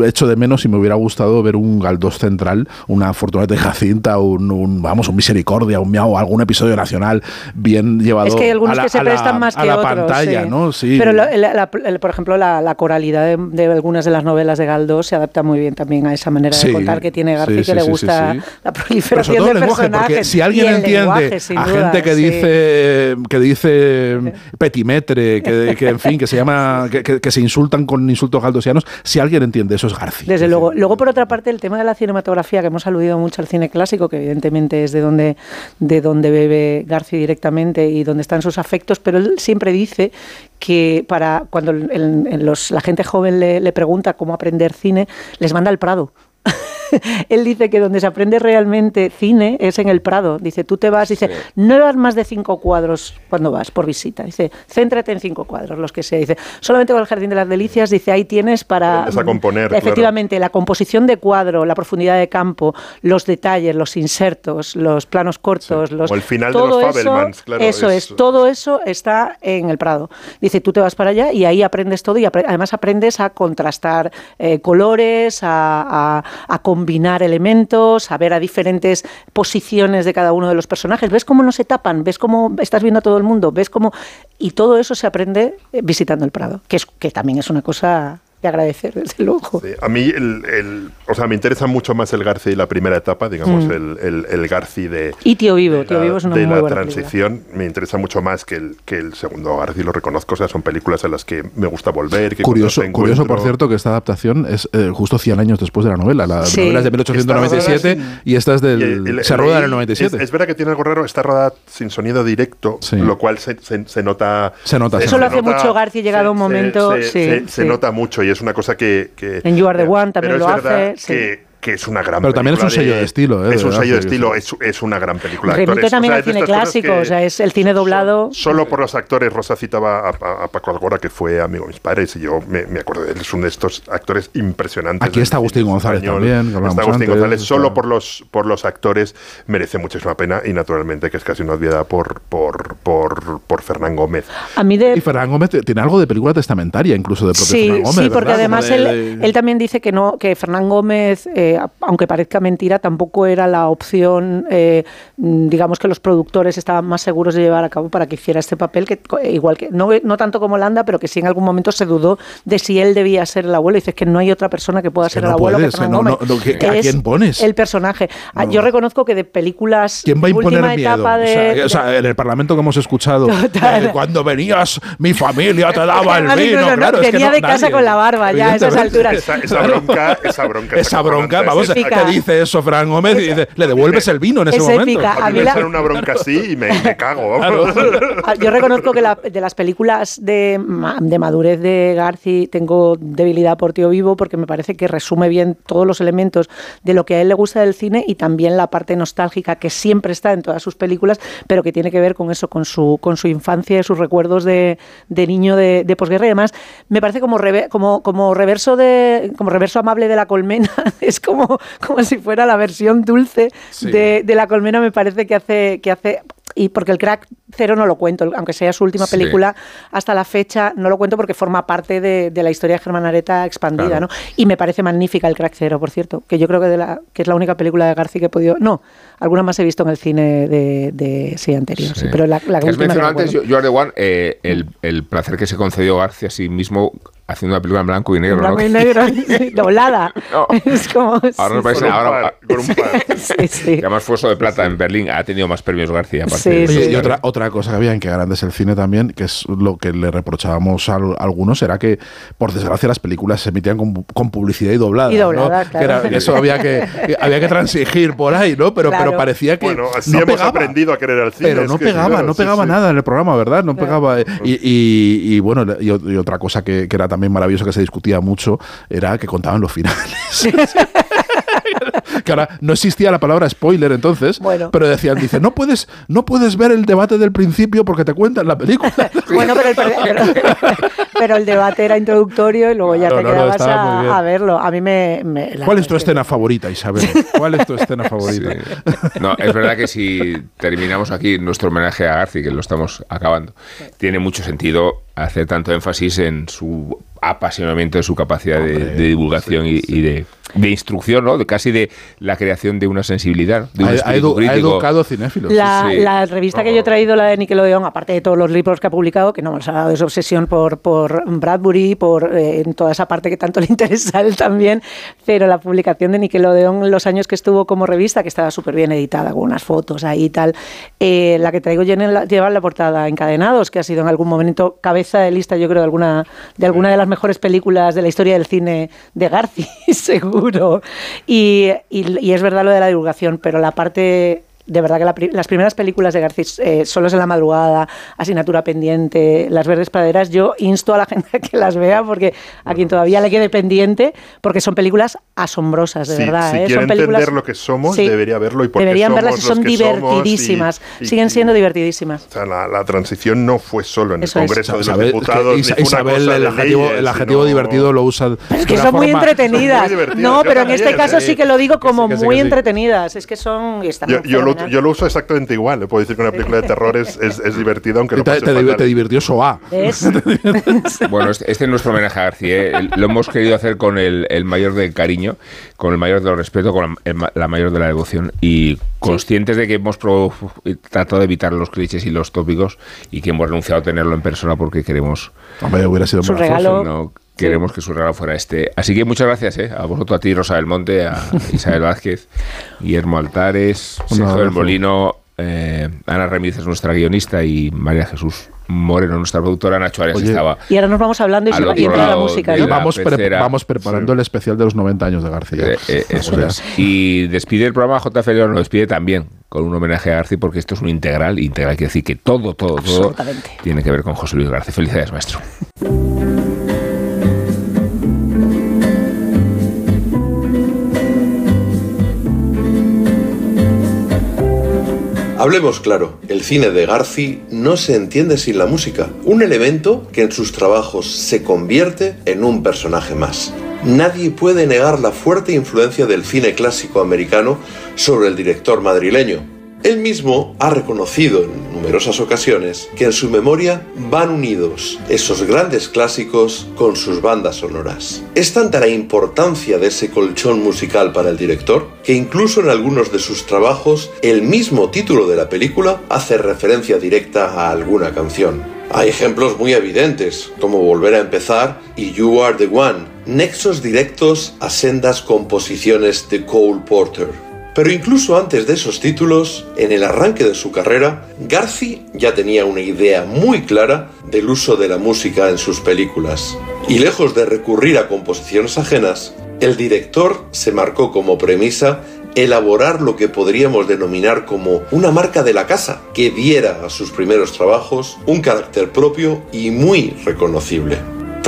echo de menos y me hubiera gustado ver un Galdós central, una Fortunata de Jacinta, un, un, vamos, un Misericordia, un Miau, algún episodio nacional bien llevado Es que hay algunos a la, que se a la- prestan más a la otros. pantalla, sí. ¿no? Sí. Pero la- la- la- el- por ejemplo, la, la coralidad de, de algunas de las novelas de Galdós se adapta muy bien también a esa manera Sí, de contar que tiene García, sí, que sí, le gusta la Pero proliferación sobre todo de el lenguaje, porque personajes. si alguien entiende lenguaje, a duda, gente que dice que dice petimetre, que, que, en fin, que se llama que se insultan con insultos galdosianos, si alguien entiende eso es García. Desde luego. Luego, por otra parte, el tema de la cinematografía, que hemos aludido mucho al cine clásico, que evidentemente es de donde, de donde bebe García directamente y donde están sus afectos, pero él siempre dice que para cuando los- la gente joven le, le pregunta cómo aprender cine, les manda al Prado. Él dice que donde se aprende realmente cine es en el Prado. Dice, tú te vas, dice, no vas más de cinco cuadros cuando vas por visita. Dice, céntrate en cinco cuadros, los que sea. Dice, solamente con el Jardín de las Delicias, dice, ahí tienes para... A componer, claro. Efectivamente, la composición de cuadro, la profundidad de campo, los detalles, los insertos, los planos cortos, los... O el final de todo los eso- Fabelmans, claro, Eso es, es- todo eso está en el Prado. Dice, tú te vas para allá y ahí aprendes todo y apre- además aprendes a contrastar eh, colores, a, a- a combinar elementos, a ver a diferentes posiciones de cada uno de los personajes. ¿Ves cómo no se tapan? ¿Ves cómo estás viendo a todo el mundo? ¿Ves cómo...? Y todo eso se aprende eh, visitando el Prado, que, es, que también es una cosa de agradecer, desde luego. Sí, A mí, el, el- o sea, me interesa mucho más el Garci de la primera etapa, digamos, Mm. el, el, el Garci de, Y Tío Vivo, Tío la, Vivo es una de muy la buena película. transición. Me interesa mucho más que el, que el segundo Garci, lo reconozco. O sea, son películas a las que me gusta volver. Que Curioso, curioso, por cierto, que esta adaptación es eh, justo 100 años después de la novela. La Sí. novela es de 1897 Está y esta es del. Se rueda en el 97. Es, es verdad que tiene algo raro, está rodada sin sonido directo, lo cual se, se- se nota. Se nota, Eso lo hace mucho García llegado un momento. se, sí, se- sí. se nota mucho y es una cosa que. que En You Are the One también lo hace, sí. Que, que es una gran Pero también es un película sello de estilo, ¿eh? Es de un sello de estilo, es, es una gran película. de Remite actores. también O sea, al es de cine clásico, o sea, es el cine doblado. Solo por los actores, Rosa citaba a, a- a Paco Algora, que fue amigo de mis padres, y yo me, me acuerdo de él, es uno de estos actores impresionantes. Aquí está Agustín González español. también, Está Agustín antes, González, está- solo por los, por los actores merece muchísima pena, y naturalmente que es casi una obviedad por, por, por, por Fernán Gómez. A mí de Y Ferran Gómez tiene algo de película testamentaria, incluso de propio Sí, Ferran Gómez. sí, porque ¿verdad? además él, de- de- él también dice que no, que Fernán Gómez, eh, aunque parezca mentira, tampoco era la opción, eh, mm, digamos que los productores estaban más seguros de llevar a cabo para que hiciera este papel, que co- igual que no, no tanto como Landa, pero que sí en algún momento se dudó de si él debía ser el abuelo. Dice que no hay otra persona que pueda ser no el abuelo puedes, que no, no, Gómez. no, ¿que- ¿a Es quién pones? El personaje. Ah, Yo reconozco que de películas ¿Quién va a imponer última miedo? etapa O de, sea, de- o sea, en el Parlamento que hemos escuchado, eh, cuando venías, mi familia te daba el Ah, vino. claro, es que venía no- de casa nadie, con la barba ya a esas alturas. Esa, esa bronca, esa bronca. es Esa bronca, vamos, Es ¿qué dice eso Fran Gómez? Y dice, le devuelves el vino en ese Es momento. épica. A mí me sale una bronca así y me, me cago. Ah, Yo reconozco que la- de las películas de, de madurez de Garci tengo debilidad por Tío Vivo porque me parece que resume bien todos los elementos de lo que a él le gusta del cine y también la parte nostálgica que siempre está en todas sus películas, pero que tiene que ver con eso, con su, con su infancia y sus recuerdos de, de niño de, de posguerra y demás. Me parece como, reve- como, como reverso de como reverso amable de la colmena. es como, como si fuera la versión dulce Sí. de, de la colmena. Me parece que hace, que hace y porque el crack cero no lo cuento, aunque sea su última Sí. película, hasta la fecha no lo cuento porque forma parte de, de la historia de Germán Areta expandida, Claro. ¿no? Y me parece magnífica el crack cero, por cierto, que yo creo que, de la, que es la única película de García que he podido... No, alguna más he visto en el cine de, de sí, anterior, sí, pero la, la última mencionado antes, Are the One, eh, el, el placer que se concedió García a sí mismo haciendo una película en blanco y negro. En blanco ¿no? y negro, sí, doblada. Es como... Ahora nos parece, ahora, Con un par. Sí, sí. que además fue oso de plata en Berlín, ha tenido más premios García. aparte Sí, de Oye, eso. y otra, otra cosa que había en que grande es el cine también, que es lo que le reprochábamos a, al- algunos, era que, por desgracia, las películas se emitían con, con publicidad y doblada. Y doblada, ¿no? claro. Que era- eso había que, que había que transigir por ahí, ¿no? Pero, Claro. Pero parecía que. Bueno, así no hemos pegaba. aprendido a querer al cine. Pero es no que, pegaba, claro, no pegaba sí. nada en el programa, ¿verdad? No pegaba. eh, Y, y- y bueno, y, y otra cosa que, que era también maravilloso que se discutía mucho era que contaban los finales. que ahora no existía la palabra spoiler entonces, Bueno. pero decían, dice, no puedes, no puedes ver el debate del principio porque te cuentan la película. Bueno, pero el, pero- pero el debate era introductorio y luego ya Claro, te no, no, quedabas muy a, a verlo. A mí me... me- la ¿Cuál es tu verdad escena favorita, Isabel? ¿Cuál es tu escena favorita? No, es verdad que si terminamos aquí nuestro homenaje a Garci, que lo estamos acabando, tiene mucho sentido hacer tanto énfasis en su apasionamiento, de su capacidad de, de divulgación y, y de, de instrucción, ¿no? De casi de la creación de una sensibilidad, de un Ha, ha edu- ha educado cinéfilos. La, Sí, sí. la revista que yo he traído, la de Nickelodeon, aparte de todos los libros que ha publicado, que no nos ha dado de su obsesión por, por Bradbury, por eh, en toda esa parte que tanto le interesa a él también, pero la publicación de Nickelodeon, los años que estuvo como revista, que estaba súper bien editada, con unas fotos ahí y tal, eh, la que traigo en la- lleva en la portada Encadenados, que ha sido en algún momento cabeza de lista, yo creo, de alguna de, alguna de las mejores películas de la historia del cine de Garci, seguro. Y, y- y es verdad lo de la divulgación, pero la parte de verdad que la las primeras películas de García, eh, Solos en la madrugada, Asignatura pendiente, Las verdes praderas, yo insto a la gente a que las vea porque a quien todavía le quede pendiente, porque son películas asombrosas, de Sí, verdad. si ¿eh? quiere son películas, entender lo que somos, Sí. debería verlo y por qué Deberían somos verlas y los son que y- divertidísimas. y- Siguen siendo divertidísimas. O sea, la, la transición no fue solo en Eso el es. Congreso de los Diputados, que fue una Isabel, el adjetivo, leyes, el adjetivo sino- divertido lo usa. Es que son muy entretenidas. Muy no, pero en este caso sí. que lo digo como que que muy entretenidas. Es que son. yo lo, yo lo uso exactamente igual. Le puedo decir que una película de terror es, es, es divertida, aunque lo te, pase te- te divirtió. Bueno, este, este es nuestro homenaje a García. ¿eh? Lo hemos querido hacer con el, el mayor del cariño, con el mayor de los respeto, con la, el ma- la mayor de la devoción y conscientes de que hemos tratado de evitar los clichés y los tópicos y que hemos renunciado a tenerlo en persona porque queremos Hombre, hubiera sido Su más regalo. no queremos que su regalo fuera este. Así que muchas gracias ¿eh? a vosotros, a ti, Rosa del Monte, a Isabel Vázquez, Guillermo Altares, Sergio del. Molino, eh, Ana Ramírez es nuestra guionista y María Jesús Moreno, nuestra productora, Nacho Arias Oye, estaba. Y ahora nos vamos hablando y, se va- y entra la música. ¿no? la vamos, pre- vamos preparando el especial de los 90 años de García. Eh, eh, eso O sea, es. Y despide el programa JF León, lo despide también con un homenaje a García porque esto es un integral. Integral quiere decir que todo, todo, todo tiene que ver con José Luis García. Felicidades, maestro. Hablemos claro, el cine de Garci no se entiende sin la música, un elemento que en sus trabajos se convierte en un personaje más. Nadie puede negar la fuerte influencia del cine clásico americano sobre el director madrileño, él mismo ha reconocido en numerosas ocasiones que en su memoria van unidos esos grandes clásicos con sus bandas sonoras. Es tanta la importancia de ese colchón musical para el director que incluso en algunos de sus trabajos el mismo título de la película hace referencia directa a alguna canción. Hay ejemplos muy evidentes, como Volver a empezar y You Are the One, nexos directos a sendas composiciones de Cole Porter. Pero incluso antes de esos títulos, en el arranque de su carrera, Garci ya tenía una idea muy clara del uso de la música en sus películas. Y lejos de recurrir a composiciones ajenas, el director se marcó como premisa elaborar lo que podríamos denominar como una marca de la casa que diera a sus primeros trabajos un carácter propio y muy reconocible.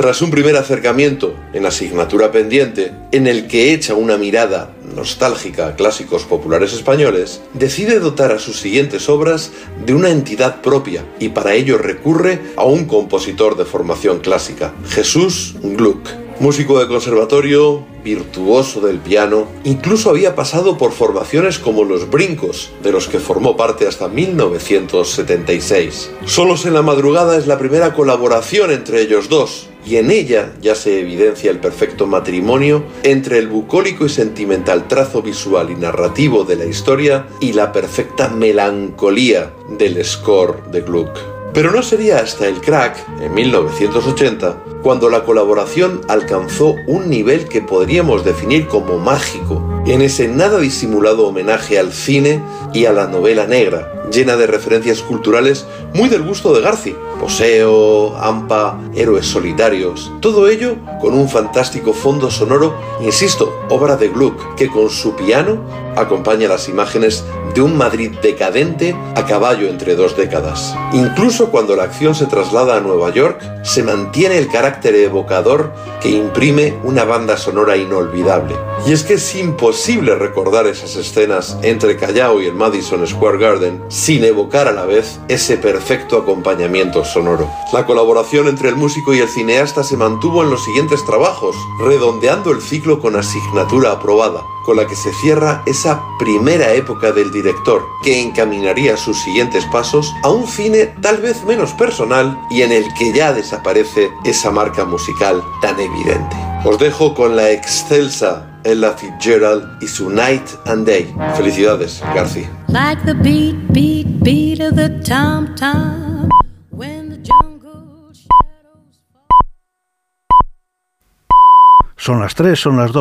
Tras un primer acercamiento en asignatura pendiente, en el que echa una mirada nostálgica a clásicos populares españoles, decide dotar a sus siguientes obras de una entidad propia y para ello recurre a un compositor de formación clásica, Jesús Gluck. Músico de conservatorio, virtuoso del piano, incluso había pasado por formaciones como Los Brincos, de los que formó parte hasta 1976. Solos en la madrugada es la primera colaboración entre ellos dos, y en ella ya se evidencia el perfecto matrimonio entre el bucólico y sentimental trazo visual y narrativo de la historia y la perfecta melancolía del score de Gluck. Pero no sería hasta el crack, en 1980, cuando la colaboración alcanzó un nivel que podríamos definir como mágico, en ese nada disimulado homenaje al cine y a la novela negra, llena de referencias culturales muy del gusto de Garci. Poseo, Ampa, héroes solitarios, todo ello con un fantástico fondo sonoro, insisto, obra de Gluck, que con su piano acompaña las imágenes de un Madrid decadente a caballo entre dos décadas. Incluso cuando la acción se traslada a Nueva York, se mantiene el carácter evocador que imprime una banda sonora inolvidable. Y es que es imposible recordar esas escenas entre Callao y el Madison Square Garden sin evocar a la vez ese perfecto acompañamiento sonoro. La colaboración entre el músico y el cineasta se mantuvo en los siguientes trabajos, redondeando el ciclo con asignatura aprobada, con la que se cierra esa primera época del director, que encaminaría sus siguientes pasos a un cine tal vez menos personal y en el que ya desaparece esa marca musical tan evidente. Os dejo con la excelsa Ella Fitzgerald y su Night and Day. Felicidades, García. Like the beat, beat, beat of the tom tom. When the jungle Son las 3, son las 2.